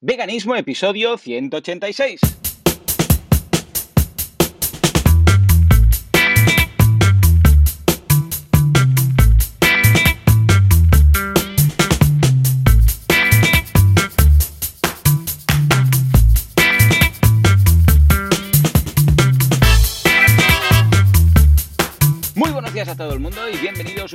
Veganismo, episodio 186.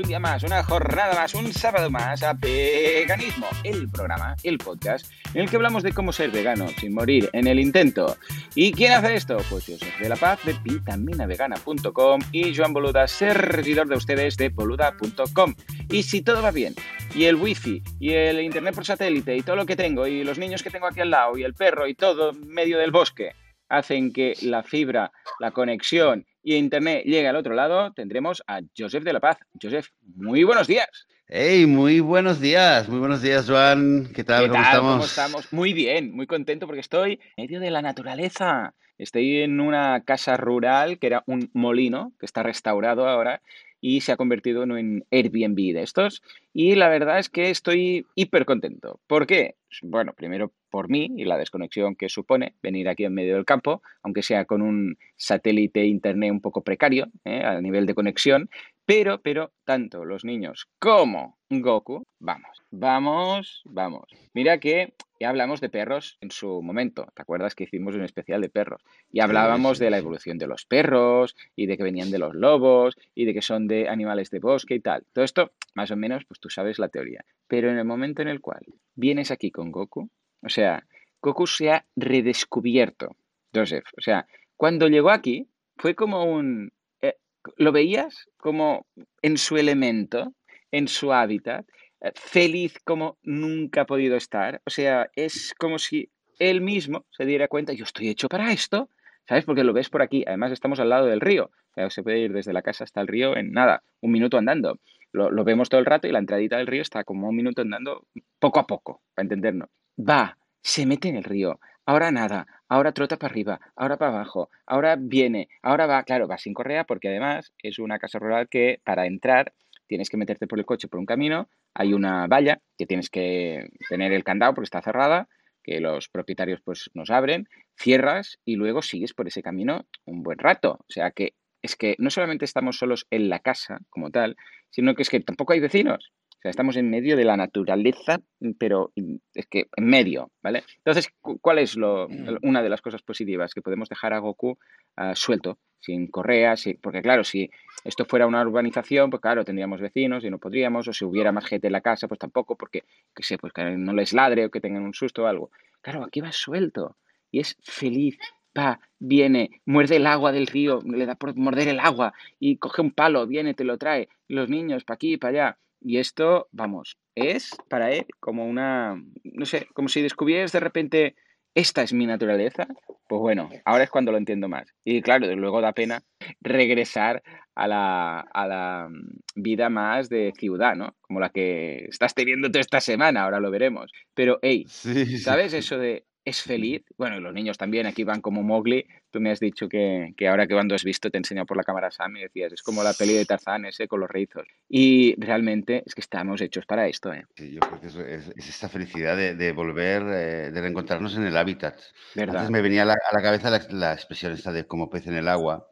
Día más, una jornada más, un sábado más a Veganismo, el programa, el podcast en el que hablamos de cómo ser vegano sin morir en el intento. ¿Y quién hace esto? Pues yo soy de la paz de vitaminavegana.com y Joan Boluda, servidor de ustedes de boluda.com. Y si todo va bien, y el wifi, y el internet por satélite, y todo lo que tengo, y los niños que tengo aquí al lado, y el perro, y todo medio del bosque, hacen que la fibra, la conexión y Internet llegue al otro lado, tendremos a Joseph de la Paz. Joseph, muy buenos días. Hey, muy buenos días, muy buenos días, Joan. ¿Qué tal? ¿Qué ¿Cómo, tal? estamos? ¿Cómo estamos? Muy bien, muy contento porque estoy en medio de la naturaleza. Estoy en una casa rural que era un molino, que está restaurado ahora y se ha convertido en un Airbnb de estos. Y la verdad es que estoy hiper contento. ¿Por qué? Bueno, primero por mí y la desconexión que supone venir aquí en medio del campo, aunque sea con un satélite internet un poco precario ¿eh? a nivel de conexión, pero, pero, tanto los niños como Goku, vamos, vamos, vamos. Mira que ya hablamos de perros en su momento, ¿te acuerdas que hicimos un especial de perros? Y hablábamos de la evolución de los perros y de que venían de los lobos y de que son de animales de bosque y tal. Todo esto, más o menos, pues tú sabes la teoría. Pero en el momento en el cual vienes aquí con Goku, o sea, Goku se ha redescubierto, Joseph. O sea, cuando llegó aquí fue como un... eh, lo veías como en su elemento, en su hábitat, eh, feliz como nunca ha podido estar. O sea, es como si él mismo se diera cuenta, yo estoy hecho para esto, ¿sabes? Porque lo ves por aquí. Además, estamos al lado del río. Se puede ir desde la casa hasta el río en nada, un minuto andando. Lo, lo vemos todo el rato y la entradita del río está como un minuto andando poco a poco, para entendernos. Va, se mete en el río, ahora nada, ahora trota para arriba, ahora para abajo, ahora viene, ahora va, claro, va sin correa porque además es una casa rural que para entrar tienes que meterte por el coche por un camino, hay una valla que tienes que tener el candado porque está cerrada, que los propietarios pues nos abren, cierras y luego sigues por ese camino un buen rato. O sea que es que no solamente estamos solos en la casa como tal, sino que es que tampoco hay vecinos. Sea, estamos en medio de la naturaleza, pero es que en medio, ¿vale? Entonces, cu- ¿cuál es lo- el- una de las cosas positivas? Que podemos dejar a Goku ah, suelto, sin correas, sin- porque claro, si esto fuera una urbanización, pues claro, tendríamos vecinos y no podríamos, o si hubiera más gente en la casa, pues tampoco, porque, que sé, pues que no les ladre o que tengan un susto o algo. Claro, aquí va suelto y es feliz, va, viene, muerde el agua del río, le da por morder el agua y coge un palo, viene, te lo trae, los niños para aquí, para allá. Y esto, vamos, es para él como una, no sé, como si descubrieras de repente, esta es mi naturaleza. Pues bueno, ahora es cuando lo entiendo más. Y claro, luego da pena regresar a la, a la mm, vida más de ciudad, ¿no? Como la que estás teniendo tú esta semana, ahora lo veremos. Pero, hey, Sí, sí. ¿Sabes eso de es feliz? Bueno, y los niños también aquí van como Mowgli. Tú me has dicho que, que ahora que cuando has visto te he enseñado por la cámara Sam y decías, es como la peli de Tarzán ese con los rizos. Y realmente es que estamos hechos para esto, ¿eh? Sí, yo creo que eso es, es esta felicidad de, de volver, eh, de reencontrarnos en el hábitat. ¿Verdad? Antes me venía a la, a la cabeza la, la expresión esta de como pez en el agua.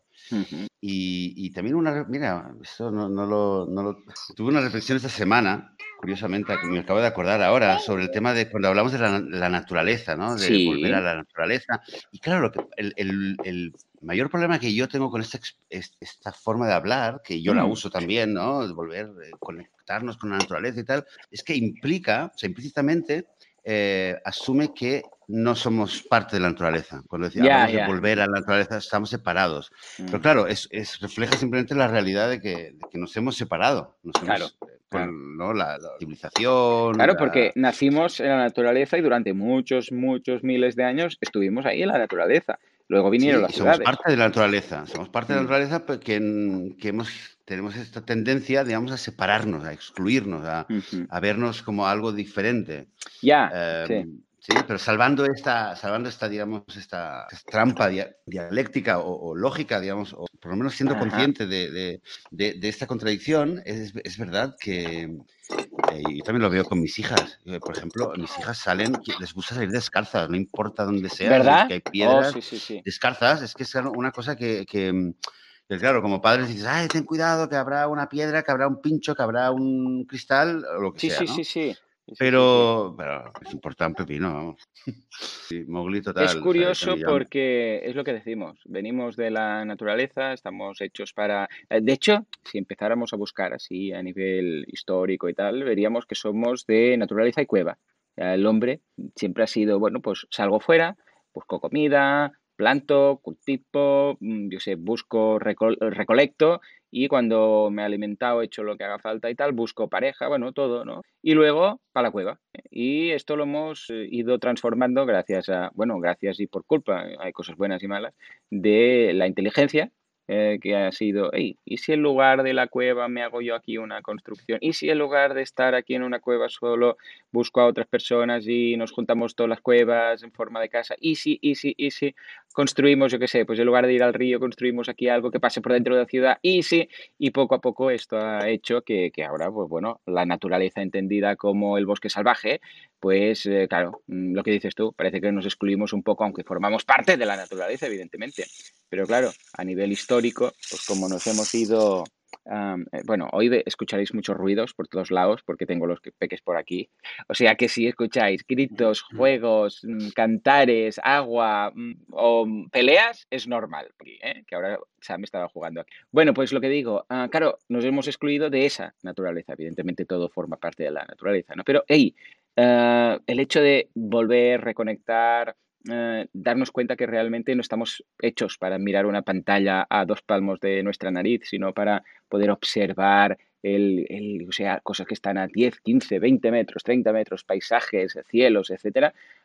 Y, y también una, mira, esto no, no lo, no lo- Tuve una reflexión esta semana, curiosamente, me acabo de acordar ahora, sobre el tema de cuando hablamos de la, la naturaleza, ¿no? De Sí. volver a la naturaleza. Y claro, lo que, el, el- el mayor problema que yo tengo con esta forma de hablar, que yo la Mm. uso también, ¿no? De volver, eh, conectarnos con la naturaleza y tal, es que implica, o sea, implícitamente, eh, asume que no somos parte de la naturaleza. Cuando decimos Ya, hablamos de volver a la naturaleza, estamos separados. Pero Mm. claro, es, es- refleja simplemente la realidad de que, de que nos hemos separado. Nos hemos, Claro, eh, por, claro. ¿no? la, la civilización. Claro, la- porque nacimos en la naturaleza y durante muchos, muchos miles de años estuvimos ahí en la naturaleza. Luego Sí, vinieron y las somos ciudades. parte de la naturaleza. Somos parte de la Mm. naturaleza pues, que, hemos, tenemos esta tendencia, digamos, a separarnos, a excluirnos, a, a vernos como algo diferente. Ya, Eh, sí. Sí, pero salvando esta, salvando esta, digamos, esta trampa dia- dialéctica o, o lógica, digamos, o por lo menos siendo Ajá. consciente de, de- de- de esta contradicción, es, es verdad que, Eh, y también lo veo con mis hijas. Eh, por ejemplo, mis hijas salen, les gusta salir descalzas, no importa dónde sea. ¿Verdad? Que hay Oh, piedras sí, sí, sí. descalzas. Es que es una cosa que, que, mm, que, claro, como padres dices, ay, ten cuidado, que habrá una piedra, que habrá un pincho, que habrá un cristal, o lo que Sí, sea, sí, ¿no? sí, sí, sí. Pero, pero es importante, pepino, vamos. Sí, Mowgli total. Es curioso porque es lo que decimos, venimos de la naturaleza, estamos hechos para... eh, De hecho, si empezáramos a buscar así a nivel histórico y tal, veríamos que somos de naturaleza y cueva. El hombre siempre ha sido, bueno, pues salgo fuera, busco comida, planto, cultivo, mm, yo sé, busco, recol- recolecto y cuando me he alimentado, he hecho lo que haga falta y tal, busco pareja, bueno, todo, ¿no? Y luego para la cueva. Y esto lo hemos eh, ido transformando gracias a, bueno, gracias y por culpa, eh, hay cosas buenas y malas, de la inteligencia, eh, que ha sido, hey, ¿y si en lugar de la cueva me hago yo aquí una construcción? ¿Y si en lugar de estar aquí en una cueva solo busco a otras personas y nos juntamos todas las cuevas en forma de casa? ¿Y si, y si, y si construimos, yo qué sé, pues en lugar de ir al río construimos aquí algo que pase por dentro de la ciudad? ¿Y si? Y poco a poco esto ha hecho que, que ahora, pues bueno, la naturaleza entendida como el bosque salvaje, pues eh, claro, mm, lo que dices tú, parece que nos excluimos un poco, aunque formamos parte de la naturaleza, evidentemente. Pero claro, a nivel histórico, pues como nos hemos ido... eh, bueno, hoy escucharéis muchos ruidos por todos lados porque tengo los que- peques por aquí. O sea que si escucháis gritos, juegos, mm, cantares, agua mm, o mm, peleas, es normal. ¿eh? Que ahora Sam estaba jugando aquí. Bueno, pues lo que digo, ah, claro, nos hemos excluido de esa naturaleza. Evidentemente todo forma parte de la naturaleza, ¿no? Pero, hey, eh, el hecho de volver, reconectar, eh, darnos cuenta que realmente no estamos hechos para mirar una pantalla a dos palmos de nuestra nariz, sino para poder observar el, el- o sea, cosas que están a 10, 15, 20 metros, 30 metros, paisajes, cielos.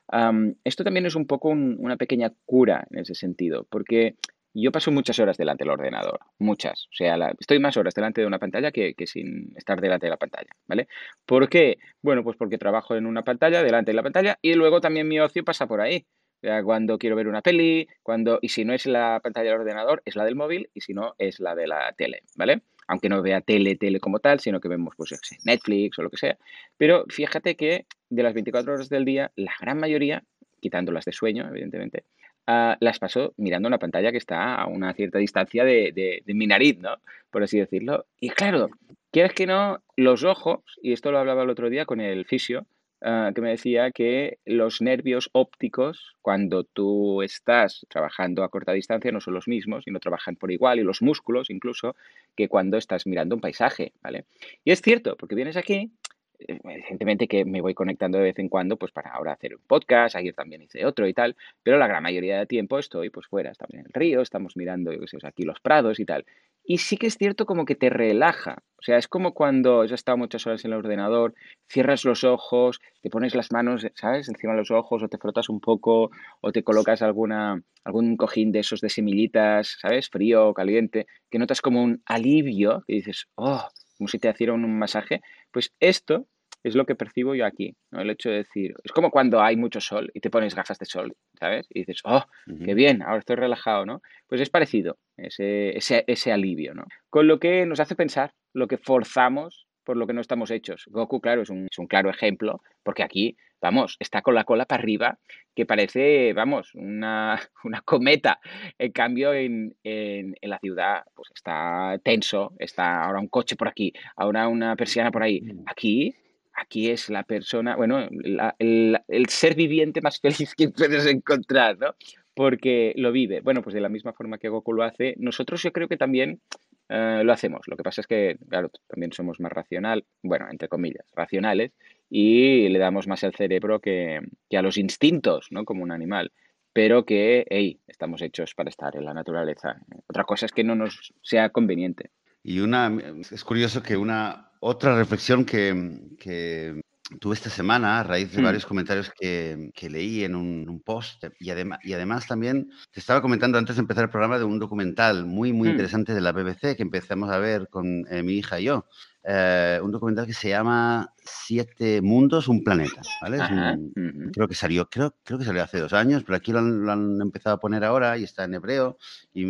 Am, esto también es un poco un- una pequeña cura en ese sentido, porque yo paso muchas horas delante del ordenador, muchas. O sea, estoy más horas delante de una pantalla que, que sin estar delante de la pantalla, ¿vale? ¿Por qué? Bueno, pues porque trabajo en una pantalla, delante de la pantalla, y luego también mi ocio pasa por ahí. Sea, cuando quiero ver una peli, cuando, y si no es la pantalla del ordenador, es la del móvil, y si no, es la de la tele, ¿vale? Aunque no vea tele, tele como tal, sino que vemos, pues, Netflix o lo que sea. Pero fíjate que de las 24 horas del día, la gran mayoría, quitando las de sueño, evidentemente, ah, las paso mirando una pantalla que está a una cierta distancia de, de- de mi nariz, ¿no? Por así decirlo. Y claro, quieres que no, los ojos, y esto lo hablaba el otro día con el fisio, ah, que me decía que los nervios ópticos, cuando tú estás trabajando a corta distancia, no son los mismos y no trabajan por igual, y los músculos incluso, que cuando estás mirando un paisaje, ¿vale? Y es cierto, porque vienes aquí, eh, evidentemente que me voy conectando de vez en cuando, pues para ahora hacer un podcast, ayer también hice otro y tal, pero la gran mayoría de tiempo estoy pues fuera, estamos en el río, estamos mirando, aquí los prados y tal. Y sí que es cierto como que te relaja, o sea, es como cuando has estado muchas horas en el ordenador, cierras los ojos, te pones las manos, ¿sabes?, encima de los ojos o te frotas un poco o te colocas alguna, algún cojín de esos de semillitas, ¿sabes?, frío o caliente, que notas como un alivio, que dices, oh, como si te hicieran un masaje, pues esto es lo que percibo yo aquí, ¿no? El hecho de decir, es como cuando hay mucho sol y te pones gafas de sol, ¿sabes? Y dices, oh, qué bien, ahora estoy relajado, ¿no? Pues es parecido, ese, ese, ese alivio, ¿no? Con lo que nos hace pensar lo que forzamos por lo que no estamos hechos. Goku, claro, es un, es un claro ejemplo, porque aquí, vamos, está con la cola para arriba, que parece, vamos, una, una cometa. En cambio, en, en, en la ciudad, pues está tenso, está ahora un coche por aquí, ahora una persiana por ahí. Aquí aquí es la persona, bueno, el ser viviente más feliz que puedes encontrar, ¿no? Porque lo vive. Bueno, pues de la misma forma que Goku lo hace, nosotros yo creo que también eh, lo hacemos. Lo que pasa es que, claro, también somos más racional, bueno, entre comillas, racionales, y le damos más al cerebro que, que a los instintos, ¿no? Como un animal. Pero que, hey, estamos hechos para estar en la naturaleza. Otra cosa es que no nos sea conveniente. Y una, es curioso que una otra reflexión que, que tuve esta semana a raíz de Mm. varios comentarios que, que leí en un, un post y, adema- y además también te estaba comentando antes de empezar el programa de un documental muy, muy Mm. interesante de la BBC que empezamos a ver con eh, mi hija y yo. Eh, un documental que se llama Siete Mundos, un planeta. ¿vale? Es un- creo que salió, creo, creo que salió hace dos años, pero aquí lo han, lo han empezado a poner ahora y está en hebreo y,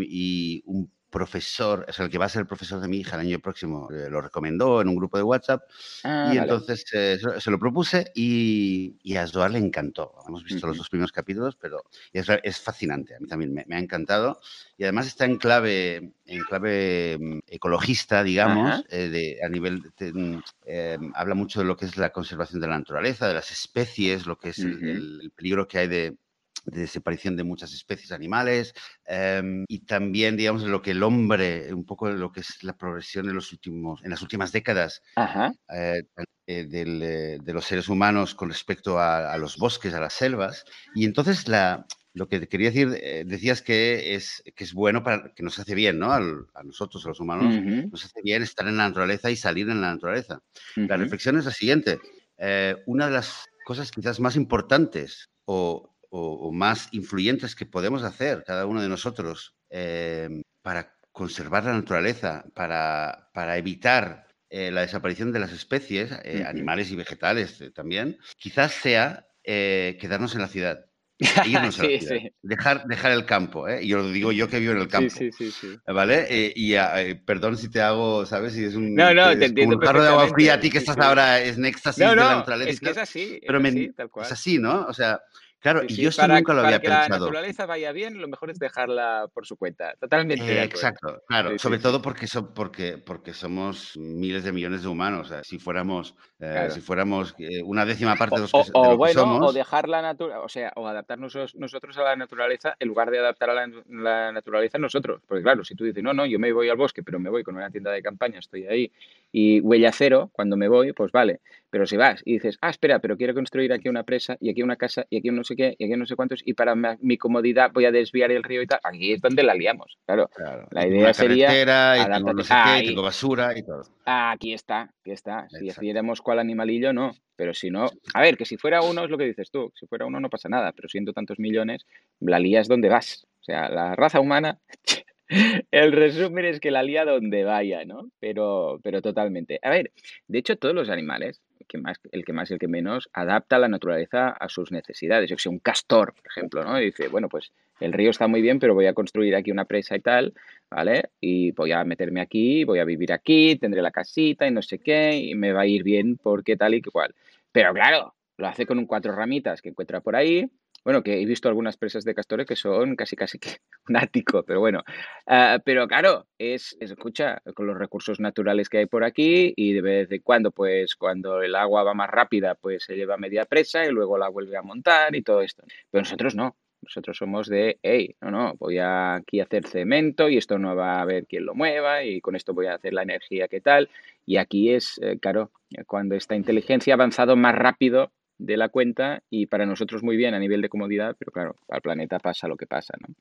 y un profesor, o sea, el que va a ser el profesor de mi hija el año próximo, eh, lo recomendó en un grupo de WhatsApp Ah, y vale. entonces eh, se, lo propuse y, y a Joar le encantó. Hemos visto los Ujú. dos primeros capítulos, pero es, es fascinante. A mí también me, me ha encantado y además está en clave, en clave mm, ecologista, digamos, Ajá. eh, de, a nivel, de- mm, eh, habla mucho de lo que es la conservación de la naturaleza, de las especies, lo que es el- Ujú. el- el peligro que hay de de desaparición de muchas especies animales em, y también, digamos, lo que el hombre, un poco de lo que es la progresión en, los últimos, en las últimas décadas Ajá. eh, eh, del, eh, de los seres humanos con respecto a, a los bosques, a las selvas. Y entonces la, lo que quería decir, eh, decías que es, que es bueno para que nos hace bien, ¿no? Al- a nosotros, a los humanos, Ujú, nos hace bien estar en la naturaleza y salir en la naturaleza. La ujú. reflexión es la siguiente. eh, una de las cosas quizás más importantes o, o- o más influyentes que podemos hacer cada uno de nosotros eh, para conservar la naturaleza, para, para evitar eh, la desaparición de las especies, eh, animales y vegetales eh, también, quizás sea eh, quedarnos en la ciudad. e Irnos a la Sí, ciudad. sí. Dejar, dejar el campo, ¿eh? Yo lo digo yo que vivo en el Sí, campo. sí, sí, sí. ¿Vale? Eh, y perdón si te hago, ¿sabes? Si es un, No, no, es te entiendo un jarro de agua fría a ti que Sí, estás sí. ahora es éxtasis No, de la no, naturaleza. es que es así, es pero me- así, tal cual. es así, ¿no? O sea, claro, Sí, y sí, yo esto para, nunca lo para había que la naturaleza vaya bien, lo mejor es dejarla por su cuenta. Totalmente Eh, exacto, claro, Sí, sí, sobre sí. todo porque, so- porque, porque somos miles de millones de humanos. o sea, si fuéramos, eh, Claro. si fuéramos eh, una décima parte O, de, los que, o- de o lo que bueno, o somos, dejar la naturaleza, o sea, o adaptarnos nos- nosotros a la naturaleza en lugar de adaptar a la, la naturaleza nosotros. Porque claro, si tú dices, no, no, yo me voy al bosque, pero me voy con una tienda de campaña, estoy ahí y huella cero cuando me voy, pues vale. Pero si vas y dices, ah, espera, pero quiero construir aquí una presa y aquí una casa y aquí un no sé qué y aquí un no sé cuántos y para mi comodidad voy a desviar el río y tal, aquí es donde la liamos. Claro, claro, la y idea sería y tengo no sé qué, Ahí, tengo basura y todo. Aquí está, aquí está. Si Exacto. decidiéramos cuál animalillo, no. Pero si no, a ver, que si fuera uno es lo que dices tú, si fuera uno no pasa nada, pero siendo tantos millones, la lías donde vas. O sea, la raza humana, el resumen es que la lía donde vaya, ¿no? Pero, pero totalmente. A ver, de hecho, todos los animales, que más, el que más y el que menos, adapta la naturaleza a sus necesidades. Yo que sé, un castor, por ejemplo, ¿no? Y dice, bueno, pues el río está muy bien, pero voy a construir aquí una presa y tal, ¿vale? Y voy a meterme aquí, voy a vivir aquí, tendré la casita y no sé qué, y me va a ir bien porque tal y que cual. Pero claro, lo hace con un cuatro ramitas que encuentra por ahí. Bueno, que he visto algunas presas de castores que son casi casi que un ático, pero bueno. Ah, pero claro, es, es, escucha, con los recursos naturales que hay por aquí y de vez en cuando, pues cuando el agua va más rápida, pues se lleva media presa y luego la vuelve a montar y todo esto. Pero nosotros no. Nosotros somos de, hey, no, no, voy a aquí a hacer cemento y esto no va a haber quien lo mueva y con esto voy a hacer la energía que tal. Y aquí es, eh, claro, cuando esta inteligencia ha avanzado más rápido de la cuenta y para nosotros muy bien a nivel de comodidad, pero claro, el planeta pasa lo que pasa, ¿no?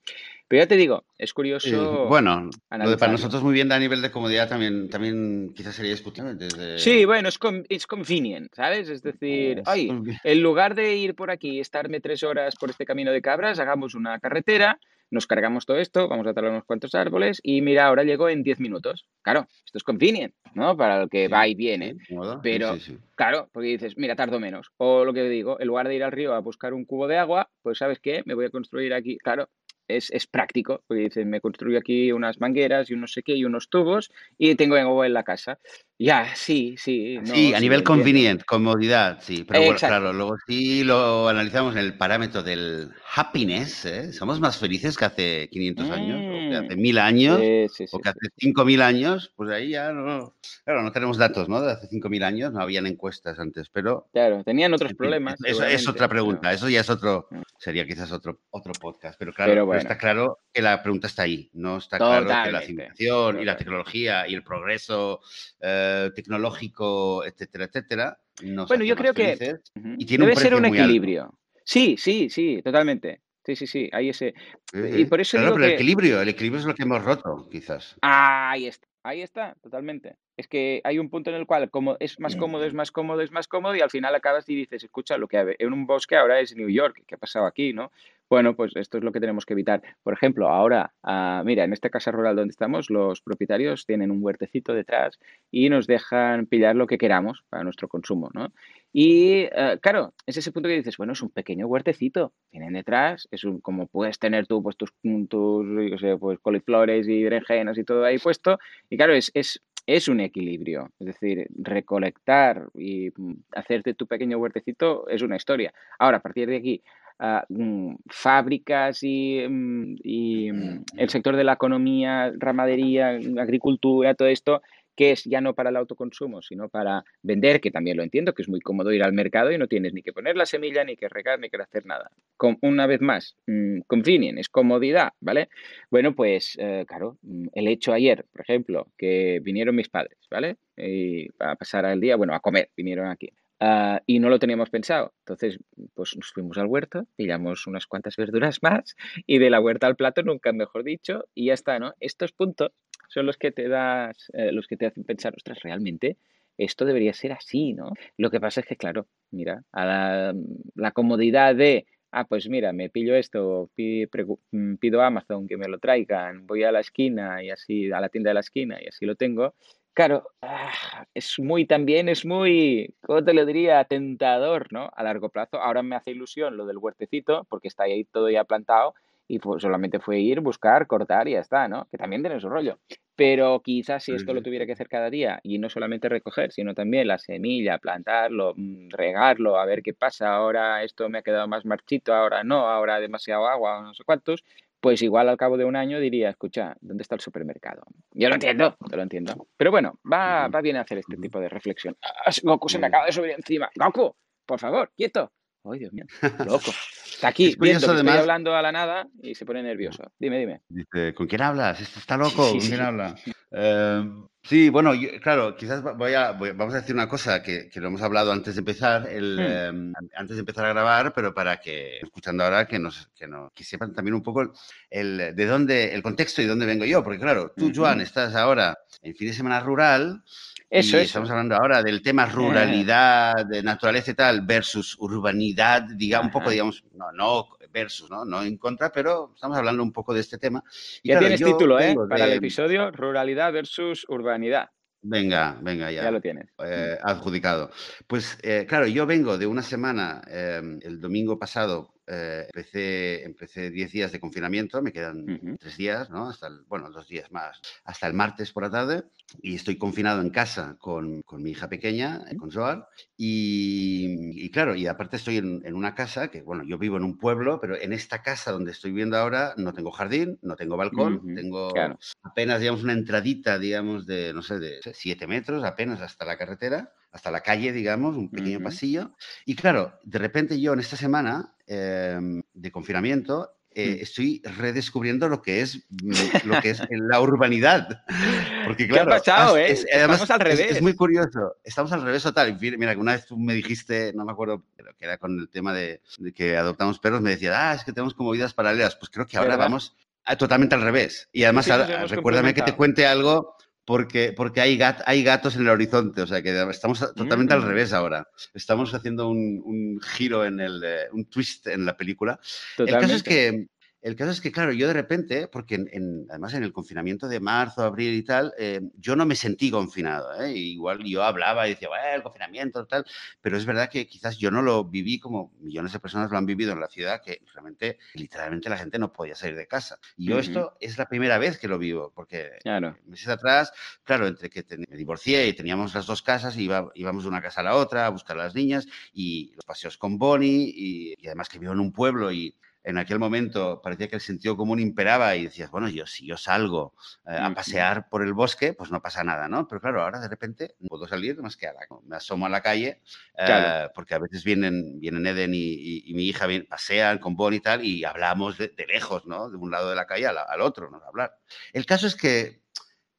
Pero ya te digo, es Eh, bueno bueno, lo de para nosotros muy bien a nivel de comodidad también, también quizás sería discutible desde... Sí, bueno, es it's convenient, ¿sabes? Es decir, ay, en lugar de ir por aquí y estarme tres horas por este camino de cabras, hagamos una carretera, nos cargamos todo esto, vamos a talar unos cuantos árboles y mira, ahora llego en 10 minutos. Claro, esto es convenient, ¿no? Para el que va y viene. sí, Pero, sí. claro, porque dices, mira, tardo menos. O lo que digo, en lugar de ir al río a buscar un cubo de agua, pues ¿sabes qué? Me voy a construir aquí. Claro, es, es práctico, porque dices, me construyo aquí unas mangueras y un no sé qué y unos tubos y tengo agua en la casa. Ya, sí, sí, no, Sí, a sí, nivel convenient, comodidad, sí. Pero bueno, claro, luego sí lo analizamos en el parámetro del happiness, ¿eh? Somos más felices que hace 500 años, que hace 1000 años, sí, sí, o que hace 5000 años, pues ahí ya no. Claro, no tenemos datos, ¿no? De hace 5000 años, no habían encuestas antes, pero. Claro, tenían otros problemas, eso es otra pero, pregunta, eso ya es otro, mm, sería quizás otro, otro podcast, pero claro, pero pero bueno, está claro que la pregunta está ahí, no está claro que la civilización y la tecnología y el progreso eh, tecnológico, etcétera, etcétera, nos Bueno, yo creo que felices y tiene un debe ser un equilibrio. Sí, sí, sí, totalmente. Sí, sí, sí, hay ese. Sí, Y por eso digo pero el que equilibrio, el equilibrio es lo que hemos roto, quizás. ahí está, ahí está, totalmente. Es que hay un punto en el cual como es más cómodo, es más cómodo, es más cómodo y al final acabas y dices, escucha, lo que en un bosque ahora es New York, ¿qué ha pasado aquí, no? Bueno, pues esto es lo que tenemos que evitar. Por ejemplo, ahora, ah, mira, en esta casa rural donde estamos, los propietarios tienen un huertecito detrás y nos dejan pillar lo que queramos para nuestro consumo, ¿no? Y eh, claro, es ese punto que dices, bueno, es un pequeño huertecito, tienen detrás, es un, como puedes tener tú pues, tus, tus yo sé, pues, coliflores y berenjenas y todo ahí puesto, y claro, es, es, es un equilibrio, es decir, recolectar y mm, hacerte tu pequeño huertecito es una historia. Ahora, a partir de aquí, Ah, mm, fábricas y, mm, y, mm, el sector de la economía, ramadería, agricultura, todo esto, que es ya no para el autoconsumo, sino para vender, que también lo entiendo, que es muy cómodo ir al mercado y no tienes ni que poner la semilla, ni que regar, ni que hacer nada. Con, una vez más, convenient, es comodidad, ¿vale? Bueno, pues eh, claro, el hecho ayer, por ejemplo, que vinieron mis padres, ¿vale? Y a pasar el día, bueno, a comer, vinieron aquí. Ah, y no lo teníamos pensado. Entonces, pues nos fuimos al huerto, pillamos unas cuantas verduras más y de la huerta al plato, nunca mejor dicho, y ya está, ¿no? Estos puntos son los que te das, eh, los que te hacen pensar, ostras, realmente esto debería ser así, ¿no? Lo que pasa es que, claro, mira, a la, la comodidad de, ah, pues mira, me pillo esto, mm, pido a Amazon que me lo traigan, voy a la esquina y así, a la tienda de la esquina y así lo tengo, Claro, ah, es muy también, es muy, ¿cómo te lo diría? Tentador, ¿no? A largo plazo. Ahora me hace ilusión lo del huertecito, porque está ahí todo ya plantado y pues solamente fue ir, buscar, cortar y ya está, ¿no? Que también tiene su rollo. Pero quizás si esto lo tuviera que hacer cada día y no solamente recoger, sino también la semilla, plantarlo, mm, regarlo, a ver qué pasa, ahora esto me ha quedado más marchito, ahora no, ahora demasiado agua, no sé cuántos, pues igual al cabo de un año diría, escucha, ¿dónde está el supermercado? Yo lo entiendo, yo lo entiendo. Pero bueno, va, va bien hacer este tipo de reflexión. Ah, Goku se me acaba de subir encima. Goku, por favor, quieto. Ay, Dios mío, loco. Está aquí, viendo que estoy hablando a la nada y se pone nervioso. Dime, dime. Dice, ¿con quién hablas? ¿Este está loco? ¿Con quién habla? Em, sí, bueno, claro, quizás voy a, vamos a decir una cosa que, que, lo hemos hablado antes de empezar, el, hmm. em, antes de empezar a grabar, pero para que, escuchando ahora, que nos, que nos que sepan también un poco el, de dónde, el contexto y dónde vengo yo, porque claro, tú, Joan, estás ahora en fin de semana rural, eso, Estamos hablando ahora del tema ruralidad, de naturaleza y tal, versus urbanidad, digamos, un poco, digamos, no, no versus, ¿no? No en contra, pero estamos hablando un poco de este tema. ya tienes título, ¿eh? Para el episodio, ruralidad versus urbanidad. Venga, venga, ya. Ya lo tienes. Eh, adjudicado. Pues eh, claro, yo vengo de una semana, em, el domingo pasado, eh, empecé, empecé 10 días de confinamiento, me quedan tres días, ¿no? Hasta el, bueno, dos días más, hasta el martes por la tarde, y estoy confinado en casa con, con mi hija pequeña, con Joar, y, y, claro, y aparte estoy en, en, una casa que, bueno, yo vivo en un pueblo, pero en esta casa donde estoy viviendo ahora no tengo jardín, no tengo balcón, tengo apenas, digamos, una entradita, digamos, de, no sé, de 7 metros, apenas hasta la carretera hasta la calle, digamos, un pequeño pasillo. Y claro, de repente yo en esta semana em, de confinamiento eh, mm. estoy redescubriendo lo que es lo que es la urbanidad. Porque claro, ¿Qué ha pasado, eh? Estamos al revés. Es, muy curioso. Estamos al revés total. Mira, que una vez tú me dijiste, no me acuerdo, que era con el tema de, que adoptamos perros, me decías, ah, es que tenemos como vidas paralelas. Pues creo que ahora vamos totalmente al revés. Y además, recuérdame que te cuente algo porque, porque hay, hay gatos en el horizonte, o sea que estamos totalmente al mm. revés ahora. Estamos haciendo un, un giro en el, eh, un twist en la película. El caso es que el caso es que, claro, yo de repente, porque en, además en el confinamiento de marzo, abril y tal, eh, yo no me sentí confinado. ¿eh? Igual yo hablaba y decía, bueno, el confinamiento, tal, pero es verdad que quizás yo no lo viví como millones de personas lo han vivido en la ciudad, que realmente, literalmente la gente no podía salir de casa. Y yo esto es la primera vez que lo vivo, porque meses atrás, claro, entre que me divorcié y teníamos las dos casas, iba, íbamos de una casa a la otra a buscar a las niñas y los paseos con Bonnie y, y además que vivo en un pueblo y en aquel momento parecía que el sentido común imperaba y decías, bueno, yo si yo salgo eh, a pasear por el bosque, pues no pasa nada, ¿no? Pero claro, ahora de repente no puedo salir más que a la, me asomo a la calle, eh, porque a veces vienen, vienen Eden y, mi hija pasean con Bonnie y tal, y hablamos de, lejos, ¿no? De un lado de la calle al, al otro, ¿no? Hablar. El caso es que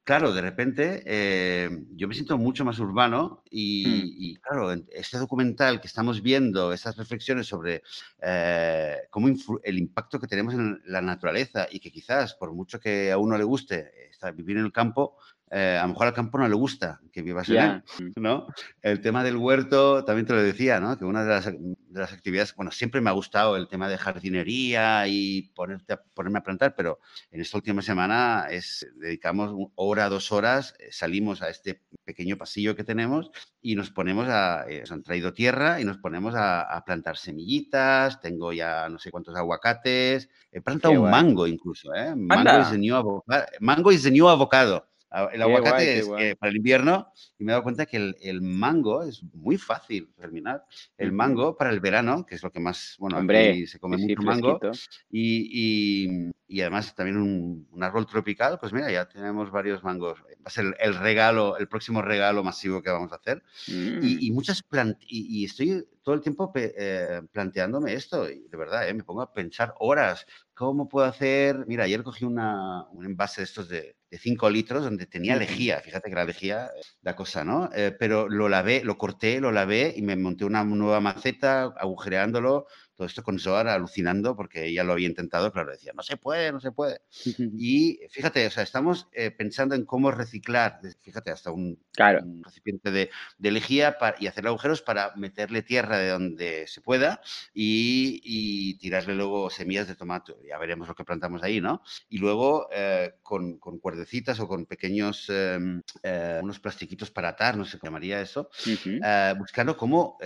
claro, de repente eh, yo me siento mucho más urbano hmm. y, claro, este documental que estamos viendo, estas reflexiones sobre eh, cómo el impacto que tenemos en la naturaleza y que quizás por mucho que a uno le guste vivir en el campo, eh, a lo mejor al campo no le gusta que vivas en Ya. él, ¿no? El tema del huerto, también te lo decía, ¿no? Que una de las, de las actividades, bueno, siempre me ha gustado el tema de jardinería y ponerte a- ponerme a plantar, pero en esta última semana es, dedicamos una hora, dos horas, eh, salimos a este pequeño pasillo que tenemos y nos ponemos a, eh, nos han traído tierra y nos ponemos a, a plantar semillitas, tengo ya no sé cuántos aguacates, he plantado Qué un guay. mango incluso, ¿eh? Mango Anda. is the new avocado. Mango new avocado. A- El aguacate guay, es eh, para el invierno y me he dado cuenta que el, el mango es muy fácil terminar. El mango para el verano, que es lo que más, bueno, Hombre, aquí se come sí, mucho mango, y, y- y además también un, un árbol tropical, pues mira, ya tenemos varios mangos. Va a ser el, regalo, el próximo regalo masivo que vamos a hacer. Mm. Y, y muchas plant y, y estoy todo el tiempo eh, planteándome esto, y de verdad, eh, me pongo a pensar horas. ¿Cómo puedo hacer? Mira, ayer cogí una, un envase de estos de, de 5 litros donde tenía lejía. Fíjate que la lejía eh, da cosa, ¿no? Eh, pero lo lavé, lo corté, lo lavé y me monté una nueva maceta agujereándolo. Todo esto con Zohar alucinando porque ella lo había intentado, claro, decía, no se puede, no se puede. Y fíjate, o sea, estamos eh, pensando en cómo reciclar, fíjate, hasta un, Claro. un recipiente de, de lejía y hacer agujeros para meterle tierra de donde se pueda y, y tirarle luego semillas de tomate. Ya veremos lo que plantamos ahí, ¿no? Y luego eh, con, con cuerdecitas o con pequeños, em, eh, unos plastiquitos para atar, no sé cómo llamaría eso, eh, buscando cómo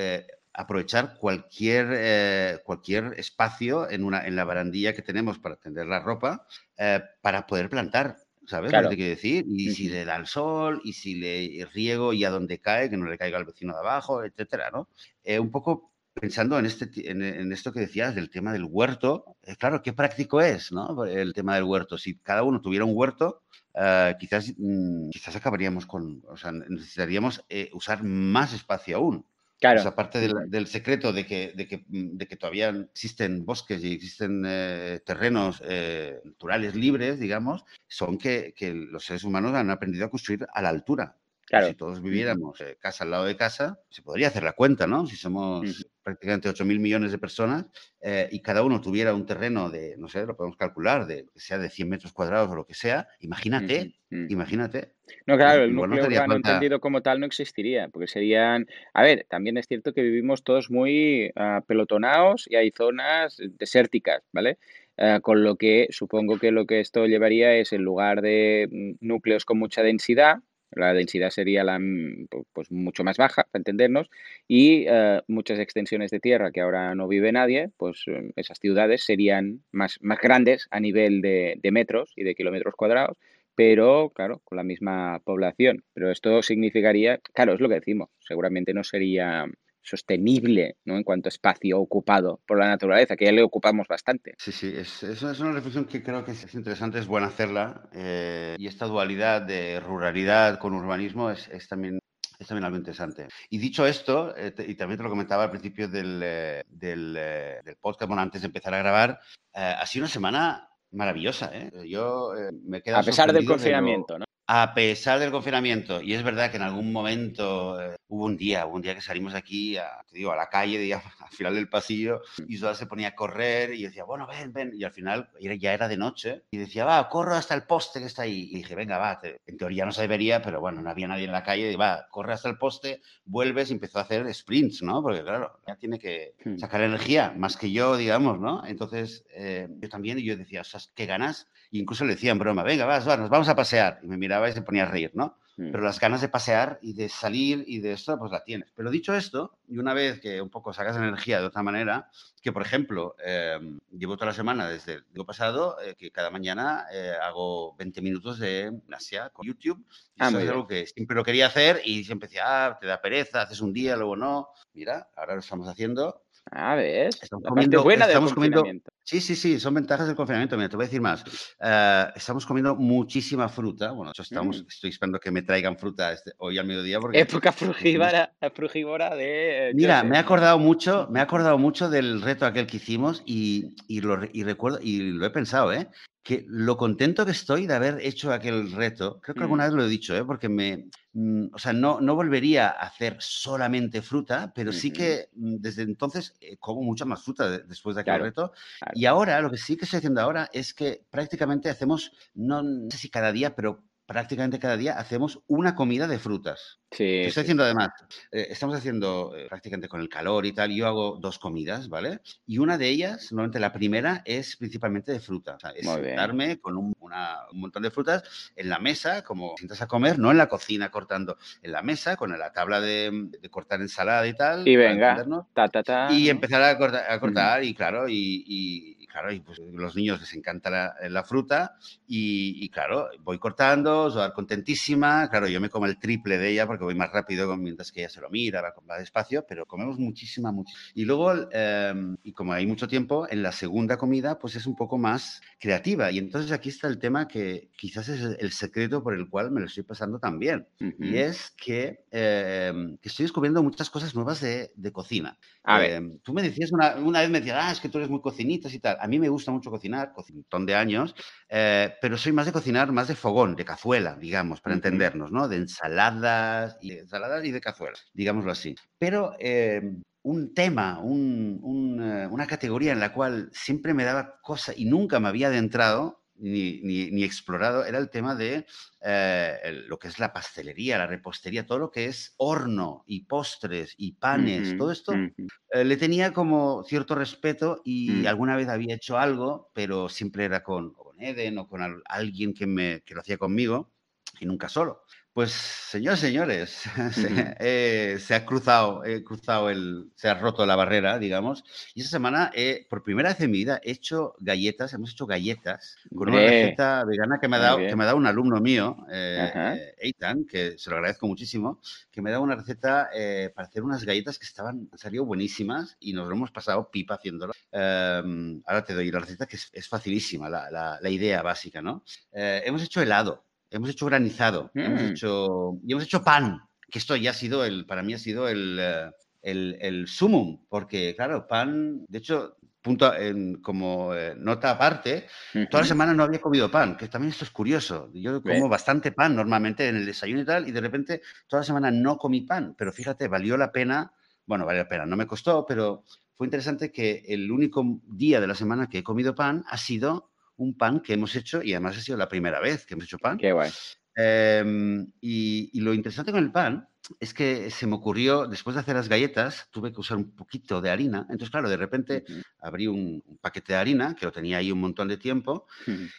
aprovechar cualquier, eh, cualquier espacio en, una, en la barandilla que tenemos para tender la ropa eh, para poder plantar. ¿Sabes lo que te quiero decir? Y si le da el sol, y si le riego y a donde cae, que no le caiga al vecino de abajo, etcétera, ¿no? Eh, un poco pensando en, este, en esto que decías del tema del huerto, eh, claro, qué práctico es, ¿no? El tema del huerto. Si cada uno tuviera un huerto, eh, quizás, mm, quizás acabaríamos con, o sea, necesitaríamos eh, usar más espacio aún. Pues aparte del, secreto de que, de, que, mm, de que todavía existen bosques y existen eh, terrenos eh, naturales libres, digamos, son que los seres humanos han aprendido a construir a la altura. Claro. Si todos viviéramos eh, casa al lado de casa, se podría hacer la cuenta, ¿no? Si somos prácticamente 8.000 millones de personas eh, y cada uno tuviera un terreno de, no sé, lo podemos calcular, de que sea de 100 metros cuadrados o lo que sea, imagínate, imagínate. No, claro, el núcleo urbano entendido como tal no existiría, porque serían... A ver, también es cierto que vivimos todos muy ah, pelotonados y hay zonas desérticas, ¿vale? Ah, con lo que supongo que lo que esto llevaría es en lugar de mm, núcleos con mucha densidad, la densidad sería la, pu- pues mucho más baja, para entendernos, y eh, muchas extensiones de tierra que ahora no vive nadie, pues eh, esas ciudades serían más, más grandes a nivel de, de metros y de kilómetros cuadrados, pero claro, con la misma población. Pero esto significaría, claro, es lo que decimos, seguramente no sería sostenible, ¿no? En cuanto a espacio ocupado por la naturaleza, que ya le ocupamos bastante. Sí, sí, es, es una- reflexión que creo que es interesante, es buena hacerla. eh, y esta dualidad de ruralidad con urbanismo es, es también, es también algo interesante. Y dicho esto, eh, te- y también te lo comentaba al principio del, eh, del, eh, del podcast, bueno, antes de empezar a grabar, eh, ha sido una semana maravillosa. ¿eh? Yo eh, me he quedado A pesar del sorprendido de lo- confinamiento, ¿no? a pesar del confinamiento, y es verdad que en algún momento eh, hubo un día, hubo un día que salimos aquí, a, te digo, a la calle, digamos, al final del pasillo, y Zoa se ponía a correr y decía, bueno, ven, ven, y al final ya era de noche, y decía, va, corro hasta el poste que está ahí, y dije, venga, va, te- en teoría no se debería, pero bueno, no había nadie en la calle, y va, corre hasta el poste, vuelves y empezó a hacer sprints, ¿no? Porque claro, ya tiene que Hmm. sacar energía, más que yo, digamos, ¿no? Entonces, eh, yo también, y yo decía, ostras, qué ganas, y incluso le decía en broma, venga, vas, va, nos vamos a pasear. Y me miraba y se ponía a reír, ¿no? Mm. Pero las ganas de pasear y de salir y de esto, pues la tienes. Pero dicho esto, y una vez que un poco sacas energía de otra manera, que por ejemplo, eh, llevo toda la semana desde el año pasado, eh, que cada mañana eh, hago 20 minutos de gimnasia con YouTube. Y Ah, eso es algo que siempre lo quería hacer y siempre decía, ah, te da pereza, haces un día, luego no. Mira, ahora lo estamos haciendo. Ah, ¿ves? Estamos La comiendo- buena del estamos comiendo- confinamiento. Sí, sí, sí, son ventajas del confinamiento. Mira, te voy a decir más. Eh, estamos comiendo muchísima fruta. Bueno, eso estamos, Mm. estoy esperando que me traigan fruta este- hoy al mediodía porque... Época frugívora, frugívora de... eh, Mira, me he acordado mucho, me he acordado mucho del reto aquel que hicimos y, y lo, y recuerdo, y lo he pensado, ¿eh? Que lo contento que estoy de haber hecho aquel reto, creo que alguna Mm. vez lo he dicho, ¿eh? Porque me, mm, o sea, no, no volvería a hacer solamente fruta, pero sí Ujú. que mm, desde entonces eh, como mucha más fruta de- después de aquel Claro, reto. Y ahora, lo que sí que estoy haciendo ahora es que prácticamente hacemos, no, no sé si cada día, pero prácticamente cada día hacemos una comida de frutas. Sí, Estoy haciendo además, eh, estamos haciendo eh, prácticamente con el calor y tal, yo hago dos comidas, ¿vale? Y una de ellas, normalmente la primera, es principalmente de fruta. O sea, es Muy bien. sentarme con un, una- un montón de frutas en la mesa, como sientas a comer, no en la cocina cortando, en la mesa, con la tabla de, de cortar ensalada y tal. Y venga, ta, ta, ta. Y empezar a cortar, a cortar y claro, y, y- y claro, y pues los niños les encanta la, la fruta y, y claro, voy cortando, Zoar contentísima, claro, yo me como el triple de ella porque voy más rápido mientras que ella se lo mira, va, va despacio, pero comemos muchísima, muchísima. Y luego, eh, y como hay mucho tiempo, en la segunda comida pues es un poco más creativa y entonces aquí está el tema que quizás es el secreto por el cual me lo estoy pasando tan bien. Ujú. Y es que, eh, que estoy descubriendo muchas cosas nuevas de, de cocina. A ver, Eh, tú me decías una, una vez, me decías, ah, es que tú eres muy cocinitas y tal. A mí me gusta mucho cocinar, un montón de años, eh, pero soy más de cocinar, más de fogón, de cazuela, digamos, para entendernos, ¿no? De ensaladas y, ensaladas y de cazuela, digámoslo así. Pero eh, un tema, un- un, eh, una categoría en la cual siempre me daba cosa y nunca me había adentrado ni, ni- ni explorado era el tema de eh, lo que es la pastelería, la repostería, todo lo que es horno y postres y panes, todo esto eh, le tenía como cierto respeto y Mm. alguna vez había hecho algo, pero siempre era con, o con Eden o con al- alguien que, me, que lo hacía conmigo y nunca solo. Pues, señores, señores, se, eh, se ha cruzado, he cruzado el, se ha roto la barrera, digamos. Y esta semana, eh, por primera vez en mi vida, he hecho galletas, hemos hecho galletas con una receta vegana que me ha dado, que me ha dado un alumno mío, eh, eh, Eitan, que se lo agradezco muchísimo, que me da una receta eh, para hacer unas galletas que estaban, han salido buenísimas y nos lo hemos pasado pipa haciéndolo. Eh, ahora te doy la receta que es, es facilísima, la, la- la idea básica, ¿no? Eh, hemos hecho helado, hemos hecho granizado, hemos Mm. hecho, y hemos hecho pan, que esto ya ha sido el, para mí ha sido el, eh, el, el sumum, porque claro, pan, de hecho, punto en- como eh, nota aparte, Toda la semana no había comido pan, que también esto es curioso. Yo como bastante pan normalmente en el desayuno y tal, y de repente toda la semana no comí pan, pero fíjate, valió la pena, bueno, valió la pena, no me costó, pero fue interesante que el único día de la semana que he comido pan ha sido un pan que hemos hecho, y además ha sido la primera vez que hemos hecho pan. Qué guay. Em, y, y lo interesante con el pan es que se me ocurrió, después de hacer las galletas, tuve que usar un poquito de harina. Entonces, claro, de repente abrí un, un paquete de harina, que lo tenía ahí un montón de tiempo,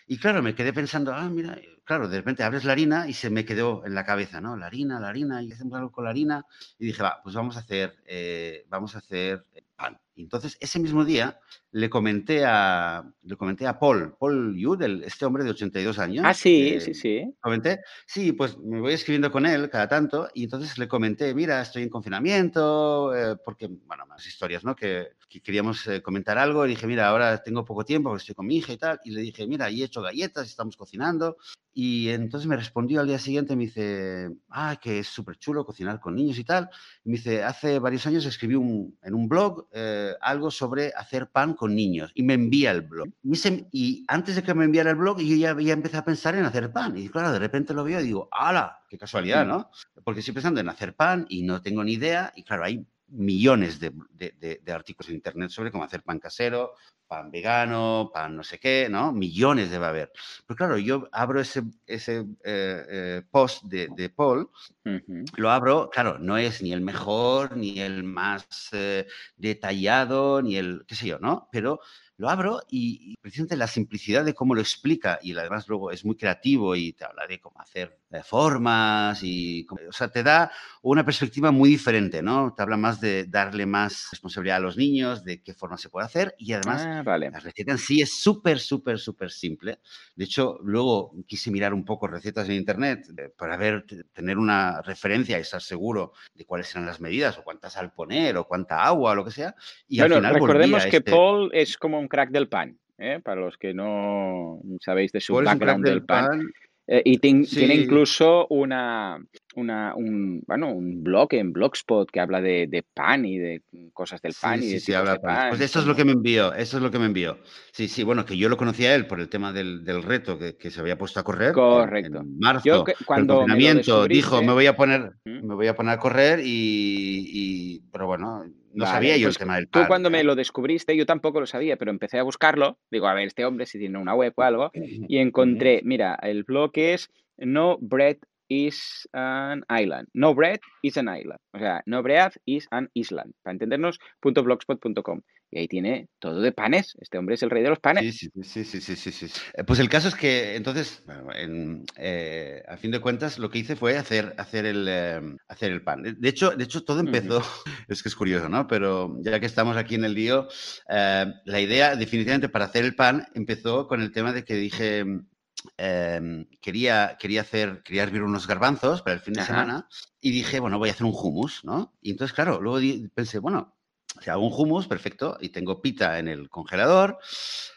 y claro, me quedé pensando, ah, mira, claro, de repente abres la harina y se me quedó en la cabeza, ¿no? La harina, la harina, y hacemos algo con la harina. Y dije, va, pues vamos a hacer, eh, vamos a hacer eh, pan. Y entonces, ese mismo día, le comenté a, le comenté a Paul, Paul Yud, el- este hombre de 82 años. Ah, sí, que sí, sí. comenté, sí, pues me voy escribiendo con él cada tanto y entonces le comenté, mira, estoy en confinamiento, eh, porque, bueno, más historias, ¿no? Que, que queríamos eh, comentar algo y dije, mira, ahora tengo poco tiempo porque estoy con mi hija y tal, y le dije, mira, y he hecho galletas, estamos cocinando, y entonces me respondió al día siguiente, me dice, ah, que es súper chulo cocinar con niños y tal, y me dice, hace varios años escribí un- en un blog eh, algo sobre hacer pan con niños, y me envía el blog. Y, antes de que me enviara el blog, yo ya, ya empecé a pensar en hacer pan, y claro, de repente lo veo y digo, ¡hala! ¡Qué casualidad. ¿no? Porque estoy pensando en hacer pan y no tengo ni idea, y claro, hay millones de, de- de- de artículos en internet sobre cómo hacer pan casero, pan vegano, pan no sé qué, ¿no? Millones debe haber. Pero claro, yo abro ese, ese eh, eh, post de, de Paul, lo abro, claro, no es ni el mejor, ni el más eh, detallado, ni el, qué sé yo, ¿no? Pero lo abro y, y precisamente la simplicidad de cómo lo explica y además luego es muy creativo y te habla de cómo hacer formas y, o sea, te da una perspectiva muy diferente, ¿no? Te habla más de darle más responsabilidad a los niños, de qué forma se puede hacer y además Ah, vale. la receta en sí es súper, súper, súper simple. De hecho, luego quise mirar un poco recetas en internet eh, para ver, tener una referencia y estar seguro de cuáles eran las medidas o cuánta sal poner o cuánta agua o lo que sea. Y bueno, al final recordemos que este- Paul es como un crack del pan, ¿eh? Para los que no sabéis de su Paul es un crack background del pan. pan. Eh, y tiene incluso una, una, un, bueno, un blog en Blogspot que habla de, de pan y de cosas del Sí, pan y sí, de sí, tipos habla de pan. pan. Pues eso es lo que me envió, eso es lo que me envió. Sí, sí, bueno, que yo lo conocía a él por el tema del, del reto que, que se había puesto a correr en- Correcto. en, marzo. Yo que- el cuando me lo confinamiento dijo, me voy a poner, ¿Mm? me voy a poner a correr y, y- pero bueno, no Vale, sabía yo pues el tema del Tú pan. cuando me lo descubriste, yo tampoco lo sabía, pero empecé a buscarlo. Digo, a ver, este hombre si tiene una web o algo. Y encontré, mira, el blog es No Bread is an island. No bread is an island. O sea, no bread is an island. Para entendernos, .blogspot.com. Y ahí tiene todo de panes. Este hombre es el rey de los panes. Sí, sí, sí, sí, sí, sí. Eh, Pues el caso es que entonces, bueno, en, eh, a fin de cuentas, lo que hice fue hacer, hacer, el, eh, hacer el pan. De hecho, de hecho, todo empezó, es que es curioso, ¿no? Pero ya que estamos aquí en el lío, eh, la idea definitivamente para hacer el pan empezó con el tema de que dije, eh, quería, quería hacer, quería hervir unos garbanzos para el fin de Ajá. semana y dije, bueno, voy a hacer un hummus, ¿no? Y entonces, claro, luego pensé, bueno, si hago un hummus, perfecto, y tengo pita en el congelador,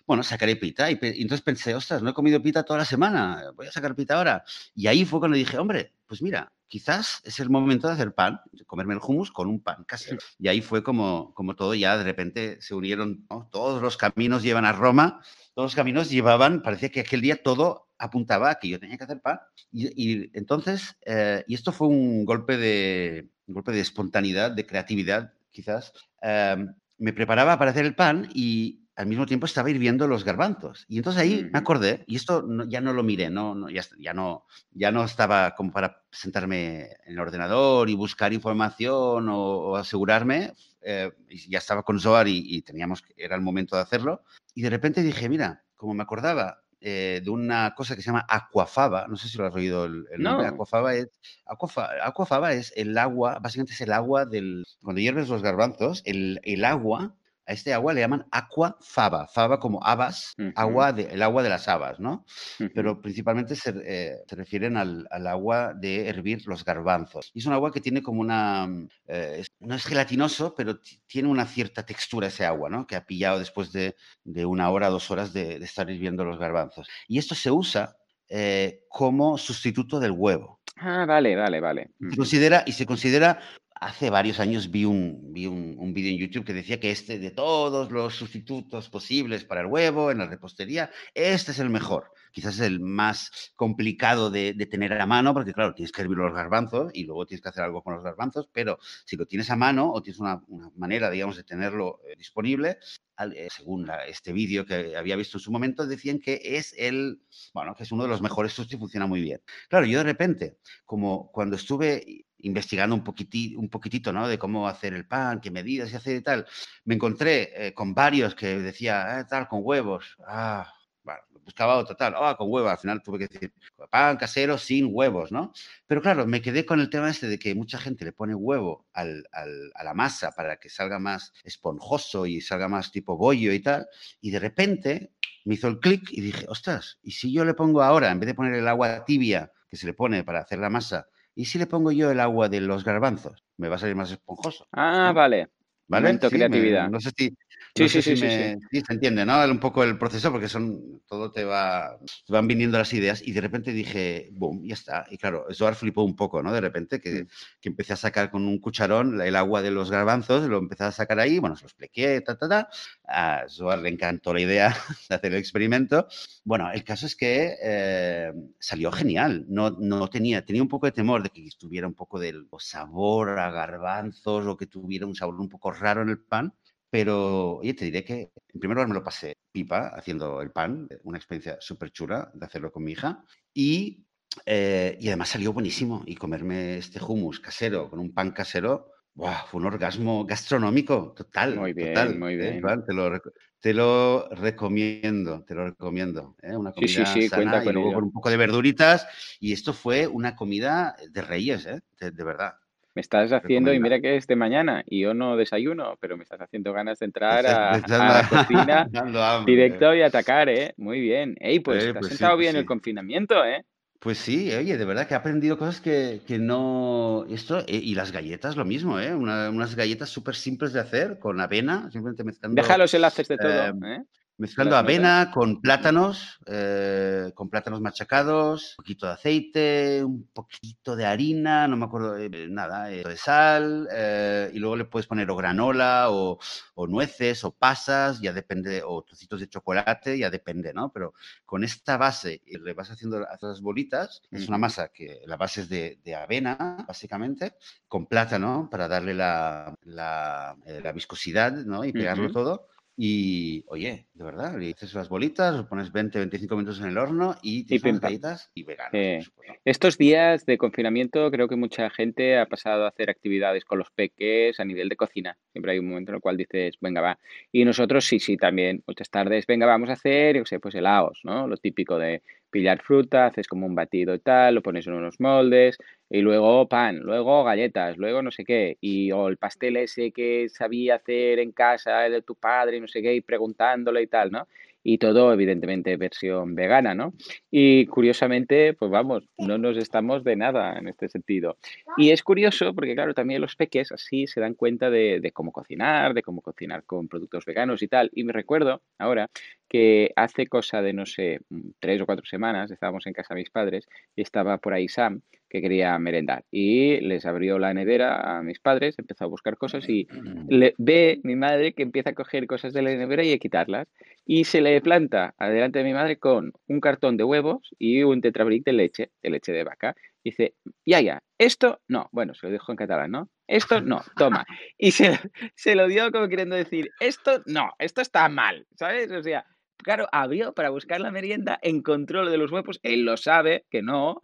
bueno, sacaré pita. Y, y entonces pensé, ostras, no he comido pita toda la semana, voy a sacar pita ahora. Y ahí fue cuando dije, hombre, pues mira, quizás es el momento de hacer pan, de comerme el hummus con un pan casero. Y ahí fue como, como todo ya de repente se unieron, ¿no? todos los caminos llevan a Roma, todos los caminos llevaban, parecía que aquel día todo apuntaba a que yo tenía que hacer pan. Y, y entonces, eh, y esto fue un golpe de, un golpe de espontaneidad, de creatividad, quizás. Eh, me preparaba para hacer el pan y al mismo tiempo estaba hirviendo los garbanzos. Y entonces ahí me acordé, y esto no- ya no lo miré, no, no, ya, ya, no, ya no estaba como para sentarme en el ordenador y buscar información o, o asegurarme. Eh, ya estaba con Zoar y, y teníamos, era el momento de hacerlo. Y de repente dije, mira, como me acordaba eh, de una cosa que se llama aquafaba, no sé si lo has oído el, el nombre, No. aquafaba es, aquafa- aquafaba es el agua, básicamente es el agua del, cuando hierves los garbanzos, el, el agua, a este agua le llaman aquafaba, faba como habas, agua de, el agua de las habas, ¿no? Pero principalmente se, eh, se refieren al, al agua de hervir los garbanzos. Y es un agua que tiene como una... eh, no es gelatinoso, pero ti- tiene una cierta textura ese agua, ¿no? Que ha pillado después de, de una hora, dos horas de, de estar hirviendo los garbanzos. Y esto se usa eh, como sustituto del huevo. Ah, vale, vale, vale. Se considera, y se considera, hace varios años vi un, vi un, un vídeo en YouTube que decía que este de todos los sustitutos posibles para el huevo en la repostería, este es el mejor. Quizás es el más complicado de, de tener a mano, porque claro, tienes que hervir los garbanzos y luego tienes que hacer algo con los garbanzos, pero si lo tienes a mano o tienes una, manera, digamos, de tenerlo eh, disponible, eh, según este vídeo que había visto en su momento, decían que es el, bueno, que es uno de los mejores sustos y funciona muy bien. Claro, yo de repente, como cuando estuve investigando un, poquiti- un poquitito, ¿no? De cómo hacer el pan, qué medidas y hacer y tal, me encontré eh, con varios que decía, "Ah, tal, con huevos. Ah, bueno, buscaba otro tal, ah, con huevos. Al final tuve que decir, pan casero sin huevos, ¿no? Pero claro, me quedé con el tema este de que mucha gente le pone huevo al- al- a la masa para que salga más esponjoso y salga más tipo bollo y tal. Y de repente me hizo el clic y dije, ostras, ¿y si yo le pongo ahora, en vez de poner el agua tibia que se le pone para hacer la masa, ¿y si le pongo yo el agua de los garbanzos? Me va a salir más esponjoso. Ah, ¿no? vale. ¿Vale? Momento Sí, me- creatividad. no sé si, no sí, sí, si sí, me- sí, se entiende, ¿no? Un poco el proceso, porque son, todo te va, te van viniendo las ideas y de repente dije, boom, ya está. Y claro, Zoar flipó un poco, ¿no? De repente que, Mm. que empecé a sacar con un cucharón el agua de los garbanzos, lo empecé a sacar ahí, bueno, se lo expliqué, ta, ta, ta. A Zoar le encantó la idea de hacer el experimento. Bueno, el caso es que eh, salió genial. No, no tenía, tenía un poco de temor de que estuviera un poco del sabor a garbanzos o que tuviera un sabor un poco raro en el pan. Pero, oye, te diré que en primer lugar me lo pasé pipa haciendo el pan, una experiencia súper chula de hacerlo con mi hija. Y, eh, y además salió buenísimo. Y comerme este hummus casero con un pan casero, ¡buah! fue un orgasmo gastronómico total. Muy bien, total, muy ¿eh, bien. Joan? Te lo, te lo recomiendo, te lo recomiendo. ¿eh? Una Sí, sí, comida sí, sana cuenta y con luego ello. con un poco de verduritas. Y esto fue una comida de reyes, ¿eh? de, de verdad. Me estás haciendo, y mira que es de mañana, y yo no desayuno, pero me estás haciendo ganas de entrar a, la cocina hambre. directo y atacar, ¿eh? Muy bien. Ey, pues Eh, te has pues sí, sentado pues bien el confinamiento, ¿eh? Pues sí, oye, de verdad que he aprendido cosas que, que no... Esto, eh, y las galletas lo mismo, ¿eh? Una- unas galletas súper simples de hacer, con avena, simplemente mezclando... Deja los enlaces de todo, eh, ¿eh? Mezclando avena con plátanos, eh, con plátanos machacados, un poquito de aceite, un poquito de harina, no me acuerdo, eh, nada, eh, de sal, y luego le puedes poner o granola o, nueces o pasas, ya depende, o trocitos de chocolate, ya depende, ¿no? Pero con esta base y le vas haciendo las bolitas, es una masa que la base es de, avena, básicamente, con plátano para darle la, la, viscosidad, ¿no? Y pegarlo todo y, oye, de verdad, le dices las bolitas, los pones 20, 25 minutos en el horno y te galletas y veganas. Estos días de confinamiento creo que mucha gente ha pasado a hacer actividades con los peques a nivel de cocina. Siempre hay un momento en el cual dices, venga, va. Y nosotros sí, sí, también. Muchas tardes, venga, vamos a hacer, yo sé, pues helados, ¿no? Lo típico de pillar fruta, haces como un batido y tal, lo pones en unos moldes y luego pan, luego galletas, luego no sé qué, y o el pastel ese que sabía hacer en casa de tu padre, no sé qué, y preguntándole y tal, ¿no? y todo evidentemente versión vegana, ¿no? Y curiosamente, pues vamos, no nos estamos de nada en este sentido. Y es curioso porque, claro, también los peques así se dan cuenta de, de cómo cocinar, de cómo cocinar con productos veganos y tal. Y me recuerdo ahora que hace cosa de, no sé, tres o cuatro semanas estábamos en casa de mis padres y estaba por ahí Sam que quería merendar. Y les abrió la nevera a mis padres, empezó a buscar cosas y le, ve mi madre que empieza a coger cosas de la nevera y a quitarlas. Y se le planta adelante de mi madre con un cartón de huevos y un tetrabric de leche, de leche de vaca. dice, ya, ya, esto no. Bueno, se lo dijo en catalán, ¿no? Esto no, toma. Y se, se lo dio como queriendo decir, esto no, esto está mal, ¿sabes? O sea, Claro, abrió para buscar la merienda, encontró lo de los huevos, él lo sabe, que no,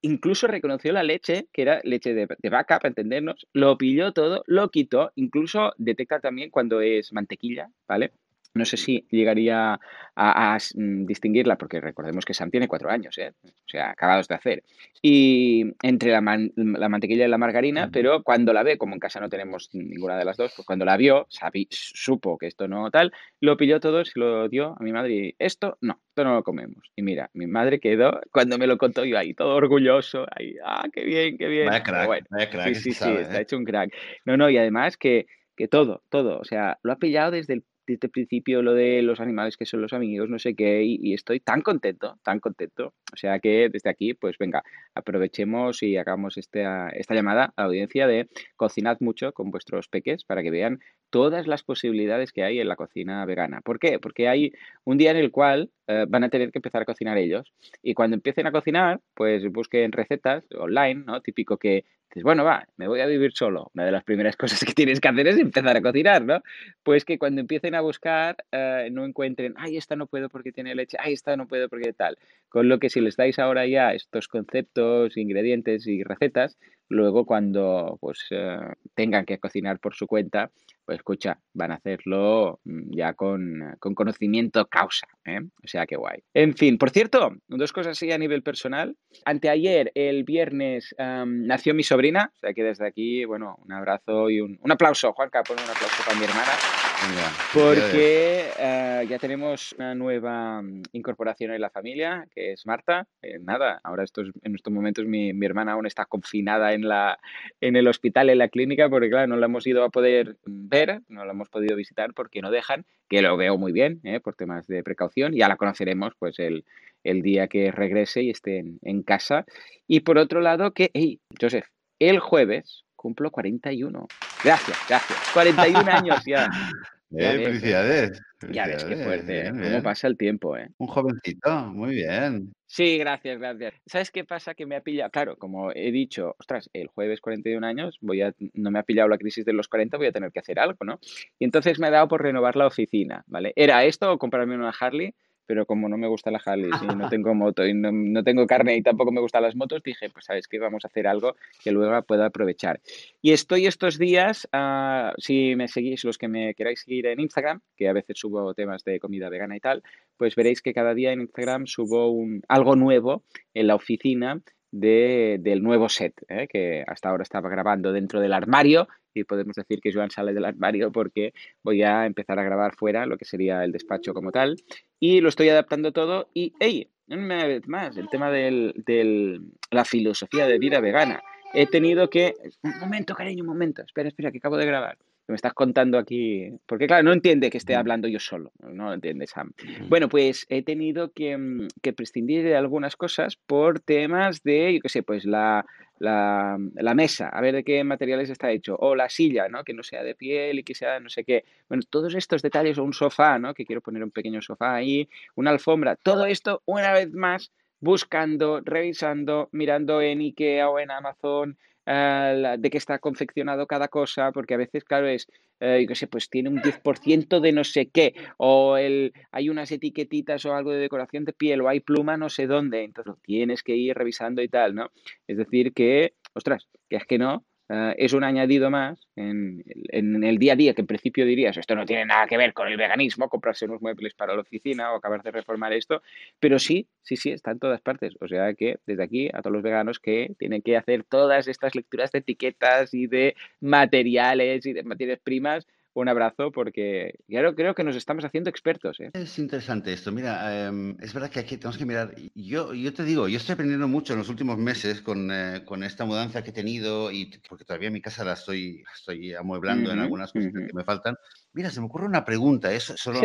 incluso reconoció la leche, que era leche de, de, vaca, para entendernos, lo pilló todo, lo quitó, incluso detecta también cuando es mantequilla, ¿vale? No sé si llegaría a, mm, distinguirla, porque recordemos que Sam tiene cuatro años, ¿eh? o sea, acabados de hacer. Y entre la, mantequilla y la margarina, pero cuando la ve, como en casa no tenemos ninguna de las dos, pues cuando la vio, supo que esto no tal, lo pilló todo, se lo dio a mi madre y esto no, esto no lo comemos. Y mira, mi madre quedó, cuando me lo contó yo ahí, todo orgulloso, ahí, ah, qué bien, qué bien. Vaya crack, vaya crack. Sí, sí, sí, está ¿eh? hecho un crack. No, no, y además que que todo, todo, o sea, lo ha pillado desde el desde principio lo de los animales que son los amigos, no sé qué, y, estoy tan contento, tan contento. O sea que desde aquí, pues venga, aprovechemos y hagamos esta, esta llamada a la audiencia de cocinad mucho con vuestros peques para que vean todas las posibilidades que hay en la cocina vegana. ¿Por qué? Porque hay un día en el cual eh, van a tener que empezar a cocinar ellos y cuando empiecen a cocinar, pues busquen recetas online, ¿no? Típico que dices, bueno, va, me voy a vivir solo. Una de las primeras cosas que tienes que hacer es empezar a cocinar, ¿no? Pues que cuando empiecen a buscar eh, no encuentren, ay, esta no puedo porque tiene leche, ay, esta no puedo porque tal. Con lo que si les dais ahora ya estos conceptos, ingredientes y recetas, luego cuando pues eh, tengan que cocinar por su cuenta, pues escucha, van a hacerlo mm, ya con, conocimiento causa, ¿eh? O sea, qué guay. En fin, por cierto, dos cosas así a nivel personal. Anteayer, el viernes, nació mi sobrina, o sea que desde aquí, bueno, un abrazo y un, un aplauso, Juanca, pon un aplauso para mi hermana. Porque eh, ya tenemos una nueva mm, incorporación en la familia, que es Marta. Eh, nada, ahora estos, en estos momentos mi, mi, hermana aún está confinada en, la, en el hospital, en la clínica, porque claro, no la hemos ido a poder ver, no la hemos podido visitar porque no dejan, que lo veo muy bien, eh, por temas de precaución. Ya la conoceremos pues el, el día que regrese y esté en, en casa. Y por otro lado, que, hey, Joseph, el jueves cumplo 41. Gracias, gracias. 41 años ya. Eh, felicidades. Ya ves qué fuerte, ¿eh? cómo pasa el tiempo, ¿eh? Un jovencito, muy bien. Sí, gracias, gracias. ¿Sabes qué pasa? Que me ha pillado, claro, como he dicho, ostras, el jueves 41 años, voy a, no me ha pillado la crisis de los 40, voy a tener que hacer algo, ¿no? Y entonces me ha dado por renovar la oficina, ¿vale? ¿Era esto o comprarme una Harley? Pero como no me gusta la Harley y no tengo moto y no, tengo carne y tampoco me gustan las motos, dije, pues sabes que vamos a hacer algo que luego pueda aprovechar. Y estoy estos días, ah, si me seguís, los que me queráis seguir en Instagram, que a veces subo temas de comida vegana y tal, pues veréis que cada día en Instagram subo un, algo nuevo en la oficina de, del nuevo set, ¿eh? que hasta ahora estaba grabando dentro del armario y podemos decir que Joan sale del armario porque voy a empezar a grabar fuera lo que sería el despacho como tal y lo estoy adaptando todo y, hey, una vez más, el tema de del, la filosofía de vida vegana. He tenido que... Un momento, cariño, un momento. Espera, espera, que acabo de grabar. me estás contando aquí, porque claro, no entiende que esté hablando yo solo, no lo entiende Sam. Bueno, pues he tenido que, mm, que, prescindir de algunas cosas por temas de, yo qué sé, pues la, la, la, mesa, a ver de qué materiales está hecho, o la silla, ¿no? Que no sea de piel y que sea no sé qué. Bueno, todos estos detalles, o un sofá, ¿no? Que quiero poner un pequeño sofá ahí, una alfombra, todo esto, una vez más, buscando, revisando, mirando en IKEA o en Amazon, Ah, de qué está confeccionado cada cosa, porque a veces, claro, es, eh, yo qué sé, pues tiene un 10% de no sé qué, o el, hay unas etiquetitas o algo de decoración de piel, o hay pluma no sé dónde, entonces tienes que ir revisando y tal, ¿no? Es decir, que, ostras, que es que no, Ah, es un añadido más en, el día a día que en principio dirías, esto no tiene nada que ver con el veganismo, comprarse unos muebles para la oficina o acabar de reformar esto, pero sí, sí, sí, está en todas partes. O sea que desde aquí a todos los veganos que tienen que hacer todas estas lecturas de etiquetas y de materiales y de materias primas, un abrazo porque claro, creo que nos estamos haciendo expertos. ¿eh? Es interesante esto. Mira, em, es verdad que aquí tenemos que mirar. Yo, yo te digo, yo estoy aprendiendo mucho en los últimos meses con, eh, con esta mudanza que he tenido y porque todavía mi casa la estoy, estoy amueblando en algunas cosas que me faltan. Mira, se me ocurre una pregunta, eso solo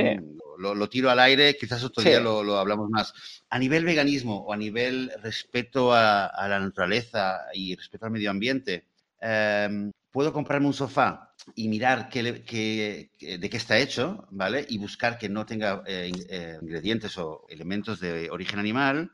lo, tiro al aire, quizás otro día lo, lo, hablamos más. A nivel veganismo o a nivel respeto a, a la naturaleza y respeto al medio ambiente, eh, puedo comprarme un sofá y mirar qué, de qué está hecho, ¿vale? Y buscar que no tenga eh, eh, ingredientes o elementos de origen animal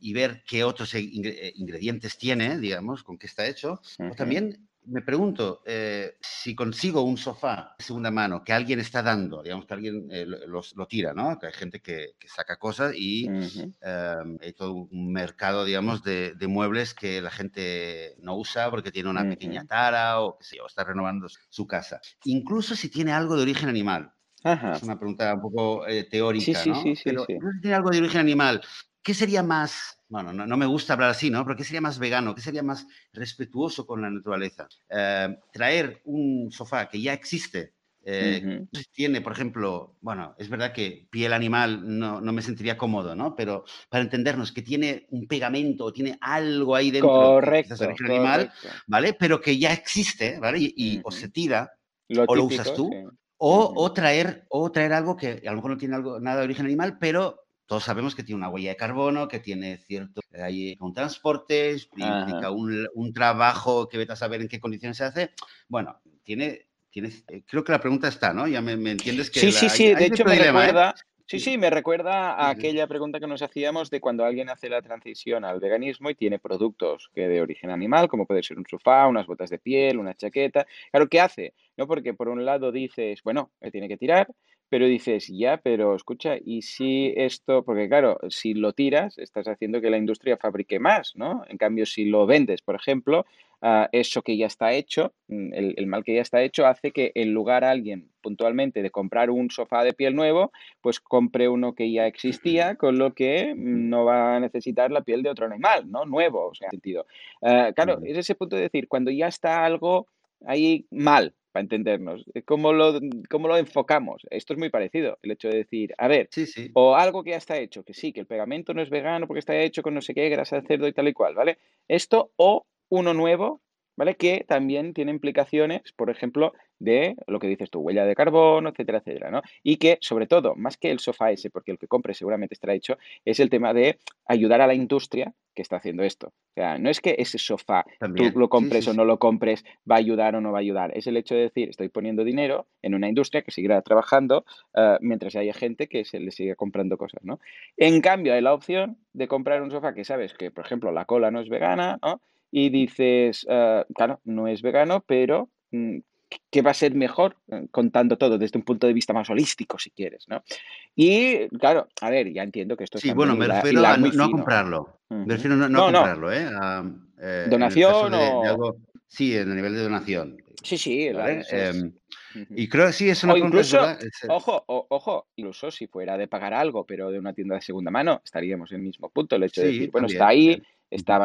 y ver qué otros ingredientes tiene, digamos, con qué está hecho. O también me pregunto eh, si consigo un sofá de segunda mano que alguien está dando, digamos que alguien eh, lo, tira, ¿no? Que hay gente que, saca cosas y em, hay todo un mercado, digamos, de, muebles que la gente no usa porque tiene una pequeña tara o que sé está renovando su casa. Incluso si tiene algo de origen animal. Es una pregunta un poco eh, teórica, ¿no? Sí, sí, Pero si tiene algo de origen animal, ¿qué sería más bueno, no, me gusta hablar así, ¿no? Pero ¿qué sería más vegano? ¿Qué sería más respetuoso con la naturaleza? Eh, traer un sofá que ya existe, eh, tiene, por ejemplo, bueno, es verdad que piel animal no, me sentiría cómodo, ¿no? Pero para entendernos, que tiene un pegamento, tiene algo ahí dentro, correcto, animal, ¿vale? Pero que ya existe, ¿vale? Y, o se tira, o lo usas tú, o, o, traer, o traer algo que a lo mejor no tiene algo, nada de origen animal, pero todos sabemos que tiene una huella de carbono, que tiene cierto, hay un transporte, implica un, trabajo que vete a saber en qué condiciones se hace. Bueno, tiene, tiene eh, creo que la pregunta está, ¿no? Ya me, entiendes que... Sí, sí, sí, de hecho me ¿eh? recuerda... Sí, sí, me recuerda a aquella pregunta que nos hacíamos de cuando alguien hace la transición al veganismo y tiene productos que de origen animal, como puede ser un sofá, unas botas de piel, una chaqueta. Claro, ¿qué hace? ¿No? Porque por un lado dices, bueno, tiene que tirar, pero dices, ya, pero escucha, ¿y si esto, porque claro, si lo tiras, estás haciendo que la industria fabrique más, ¿no? En cambio, si lo vendes, por ejemplo, ah, eso que ya está hecho, mm, el, mal que ya está hecho, hace que en lugar a alguien puntualmente de comprar un sofá de piel nuevo, pues compre uno que ya existía, con lo que no va a necesitar la piel de otro animal, ¿no? Nuevo, o sea, sentido. Ah, claro, es ese punto de decir, cuando ya está algo ahí mal, para entendernos. Eh, ¿Cómo lo, ¿Cómo lo enfocamos? Esto es muy parecido, el hecho de decir, a ver, o algo que ya está hecho, que sí, que el pegamento no es vegano porque está hecho con no sé qué, grasa de cerdo y tal y cual, ¿vale? Esto o uno nuevo, ¿vale? Que también tiene implicaciones, por ejemplo, de lo que dices tú, huella de carbono, etcétera, etcétera, ¿no? Y que, sobre todo, más que el sofá ese, porque el que compre seguramente estará hecho, es el tema de ayudar a la industria que está haciendo esto. O sea, no es que ese sofá tú lo compres o no lo compres, va a ayudar o no va a ayudar. Es el hecho de decir, estoy poniendo dinero en una industria que seguirá trabajando uh, mientras haya gente que se le siga comprando cosas, ¿no? En cambio, hay la opción de comprar un sofá que sabes que, por ejemplo, la cola no es vegana, ¿no? Y dices, uh, claro, no es vegano, pero mm, que va a ser mejor eh, contando todo desde un punto de vista más holístico, si quieres, ¿no? Y claro, a ver, ya entiendo que esto es Sí, bueno, me refiero a no, a comprarlo. Me refiero no, no a comprarlo, ¿eh? eh ¿Donación o...? Sí, en el nivel de donación. Sí, sí, ¿vale? Em, y creo que sí, es una o incluso, ojo, ojo, incluso si fuera de pagar algo, pero de una tienda de segunda mano, estaríamos en el mismo punto. El hecho de decir, bueno, está ahí, está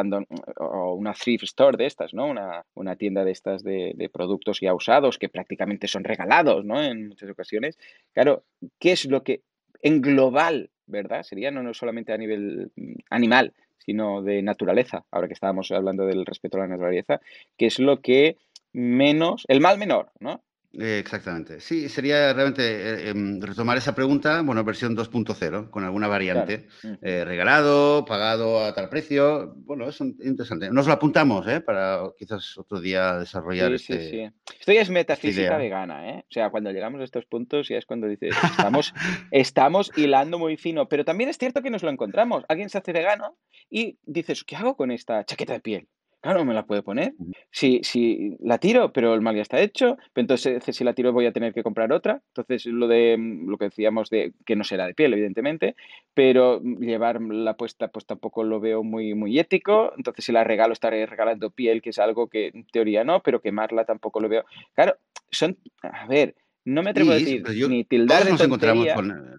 o una thrift store de estas, ¿no? Una, una tienda de estas de, de, productos ya usados que prácticamente son regalados, ¿no? En muchas ocasiones. Claro, ¿qué es lo que en global, ¿verdad? Sería no, no solamente a nivel mm, animal, sino de naturaleza, ahora que estábamos hablando del respeto a la naturaleza, ¿qué es lo que menos, el mal menor, ¿no? Eh, exactamente. Sí, sería realmente eh, em, retomar esa pregunta, bueno, versión 2.0, con alguna variante. Eh, regalado, pagado a tal precio. Bueno, es interesante. Nos lo apuntamos, ¿eh? Para quizás otro día desarrollar sí, este, sí, sí. Esto ya es metafísica vegana, ¿eh? O sea, cuando llegamos a estos puntos ya es cuando dices, estamos, estamos hilando muy fino. Pero también es cierto que nos lo encontramos. Alguien se hace vegano y dices, ¿qué hago con esta chaqueta de piel? Claro, me la puede poner. Si, si la tiro, pero el mal ya está hecho, entonces si la tiro voy a tener que comprar otra. Entonces lo de mm, lo que decíamos de que no será de piel, evidentemente, pero llevar la puesta pues tampoco lo veo muy, muy ético. Entonces si la regalo estaré regalando piel, que es algo que en teoría no, pero quemarla tampoco lo veo. Claro, son, a ver, no me atrevo a decir ni tildar de nos encontramos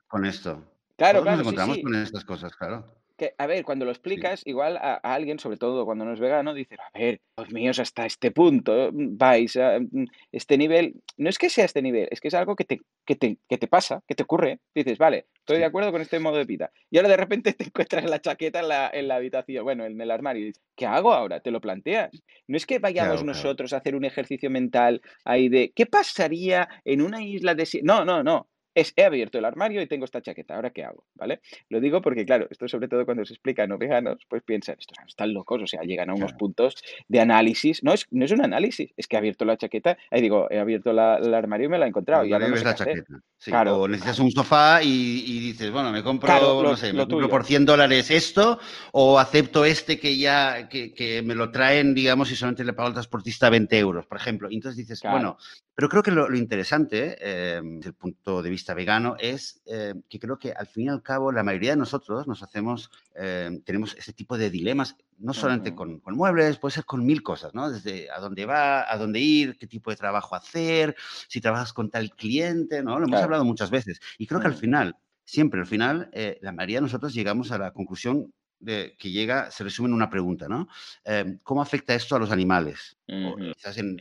con, esto. Claro, claro, nos encontramos con estas cosas, claro que, a ver, cuando lo explicas, igual a, alguien, sobre todo cuando no es vegano, dice, a ver, Dios mío, hasta este punto mm, vais a mm, este nivel. No es que sea este nivel, es que es algo que te, que te, que te pasa, que te ocurre. Dices, vale, estoy de acuerdo con este modo de vida. Y ahora de repente te encuentras la chaqueta en la, en la habitación, bueno, en el armario, y dices, ¿qué hago ahora? Te lo planteas. No es que vayamos nosotros a hacer un ejercicio mental ahí de, ¿qué pasaría en una isla de... No, no, no es he abierto el armario y tengo esta chaqueta, ¿ahora qué hago? ¿Vale? Lo digo porque, claro, esto sobre todo cuando se explica a no veganos, pues piensan, estos están locos, o sea, llegan a unos puntos de análisis. No es, no es un análisis, es que he abierto la chaqueta, ahí digo, he abierto la, el armario y me la he encontrado. Y ahora no la chaqueta. Claro. O necesitas un sofá y, dices, bueno, me compro, no sé, me compro por 100 dólares esto, o acepto este que ya, que, que, me lo traen, digamos, y solamente le pago al transportista 20 euros, por ejemplo. Y entonces dices, bueno, pero creo que lo, interesante, eh, desde el punto de vista vegano, es eh, que creo que al fin y al cabo la mayoría de nosotros nos hacemos, eh, tenemos este tipo de dilemas, no solamente con, muebles, puede ser con mil cosas, ¿no? Desde a dónde va, a dónde ir, qué tipo de trabajo hacer, si trabajas con tal cliente, ¿no? Lo hemos hablado muchas veces. Y creo que al final, siempre al final, la mayoría de nosotros llegamos a la conclusión que llega se resume en una pregunta, ¿no? Em, ¿Cómo afecta esto a los animales? o quizás en,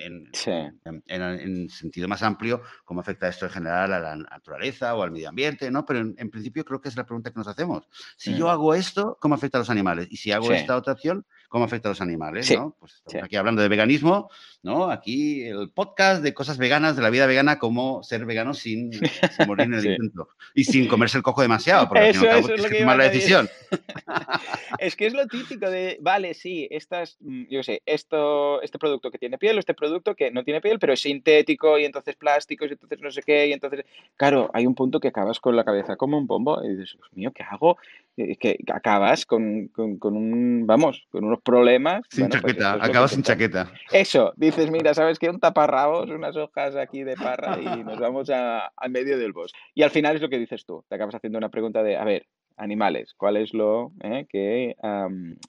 en, sentido más amplio, ¿cómo afecta esto en general a la naturaleza o al medio ambiente? ¿no? Pero en, principio creo que es la pregunta que nos hacemos. Si yo mm. hago esto, ¿cómo afecta a los animales? Y si hago esta otra acción, ¿cómo afecta a los animales? ¿no? Pues estamos aquí hablando de veganismo, ¿no? Aquí el podcast de cosas veganas, de la vida vegana, cómo ser vegano sin, morir en el intento. Y sin comerse el coco demasiado, porque eso, al es, que tomar la decisión. es que es lo típico de, vale, sí, estas, mm, yo sé, esto, este producto que tiene piel o este producto que no tiene piel, pero es sintético y entonces plásticos y entonces no sé qué, y entonces, claro, hay un punto que acabas con la cabeza como un bombo y dices, Dios mío, ¿qué hago? Es que acabas con, con, un, vamos, con unos problemas. Sin pues chaqueta, acabas sin chaqueta. Eso, dices, mira, ¿sabes qué? Un taparrabos, unas hojas aquí de parra y nos vamos a, al medio del bosque. Y al final es lo que dices tú, te acabas haciendo una pregunta de, a ver, animales, ¿cuál es lo eh, que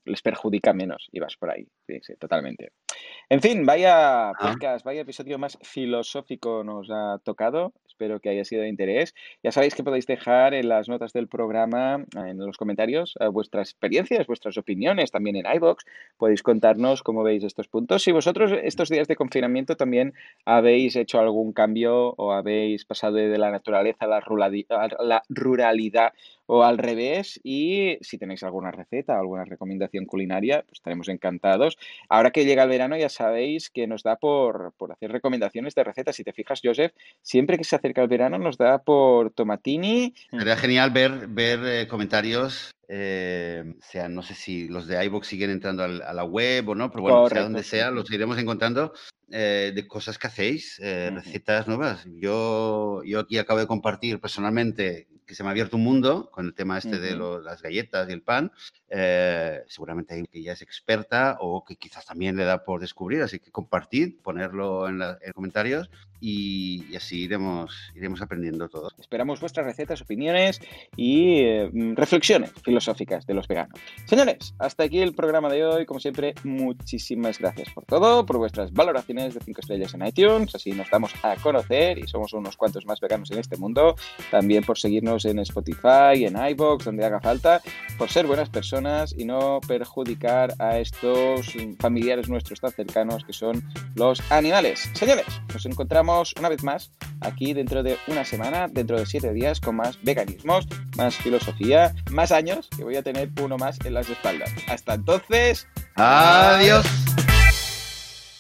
les perjudica menos? Y vas por ahí, sí, sí, totalmente. En fin, vaya ah. podcast, vaya episodio más filosófico nos ha tocado. Espero que haya sido de interés. Ya sabéis que podéis dejar en las notas del programa, en los comentarios, eh, vuestras experiencias, vuestras opiniones, también en iBox. Podéis contarnos cómo veis estos puntos. Si vosotros estos días de confinamiento también habéis hecho algún cambio o habéis pasado de la naturaleza a la ruralidad o al revés. Y si tenéis alguna receta, alguna recomendación culinaria, pues estaremos encantados. Ahora que llega el verano, ya sabéis que nos da por, hacer recomendaciones de recetas. Si te fijas, Joseph, siempre que se acerca el verano nos da por tomatini. Sería genial ver, ver eh, comentarios eh, sea, no sé si los de iVoox siguen entrando a la web o no, pero bueno, sea donde sea, los iremos encontrando eh, de cosas que hacéis, recetas nuevas. Yo, yo aquí acabo de compartir personalmente que se me ha abierto un mundo con el tema este de las galletas y el pan. Eh, seguramente hay que ya es experta o que quizás también le da por descubrir, así que compartid, ponerlo en, los comentarios y, así iremos, iremos aprendiendo todo. Esperamos vuestras recetas, opiniones y eh, reflexiones filosóficas de los veganos. Señores, hasta aquí el programa de hoy. Como siempre, muchísimas gracias por todo, por vuestras valoraciones de 5 estrellas en iTunes, así nos damos a conocer y somos unos cuantos más veganos en este mundo. También por seguirnos en Spotify, en iBox, donde haga falta, por ser buenas personas y no perjudicar a estos familiares nuestros tan cercanos que son los animales. Señores, nos encontramos una vez más aquí dentro de una semana, dentro de siete días, con más veganismos, más filosofía, más años, que voy a tener uno más en las espaldas. Hasta entonces, adiós.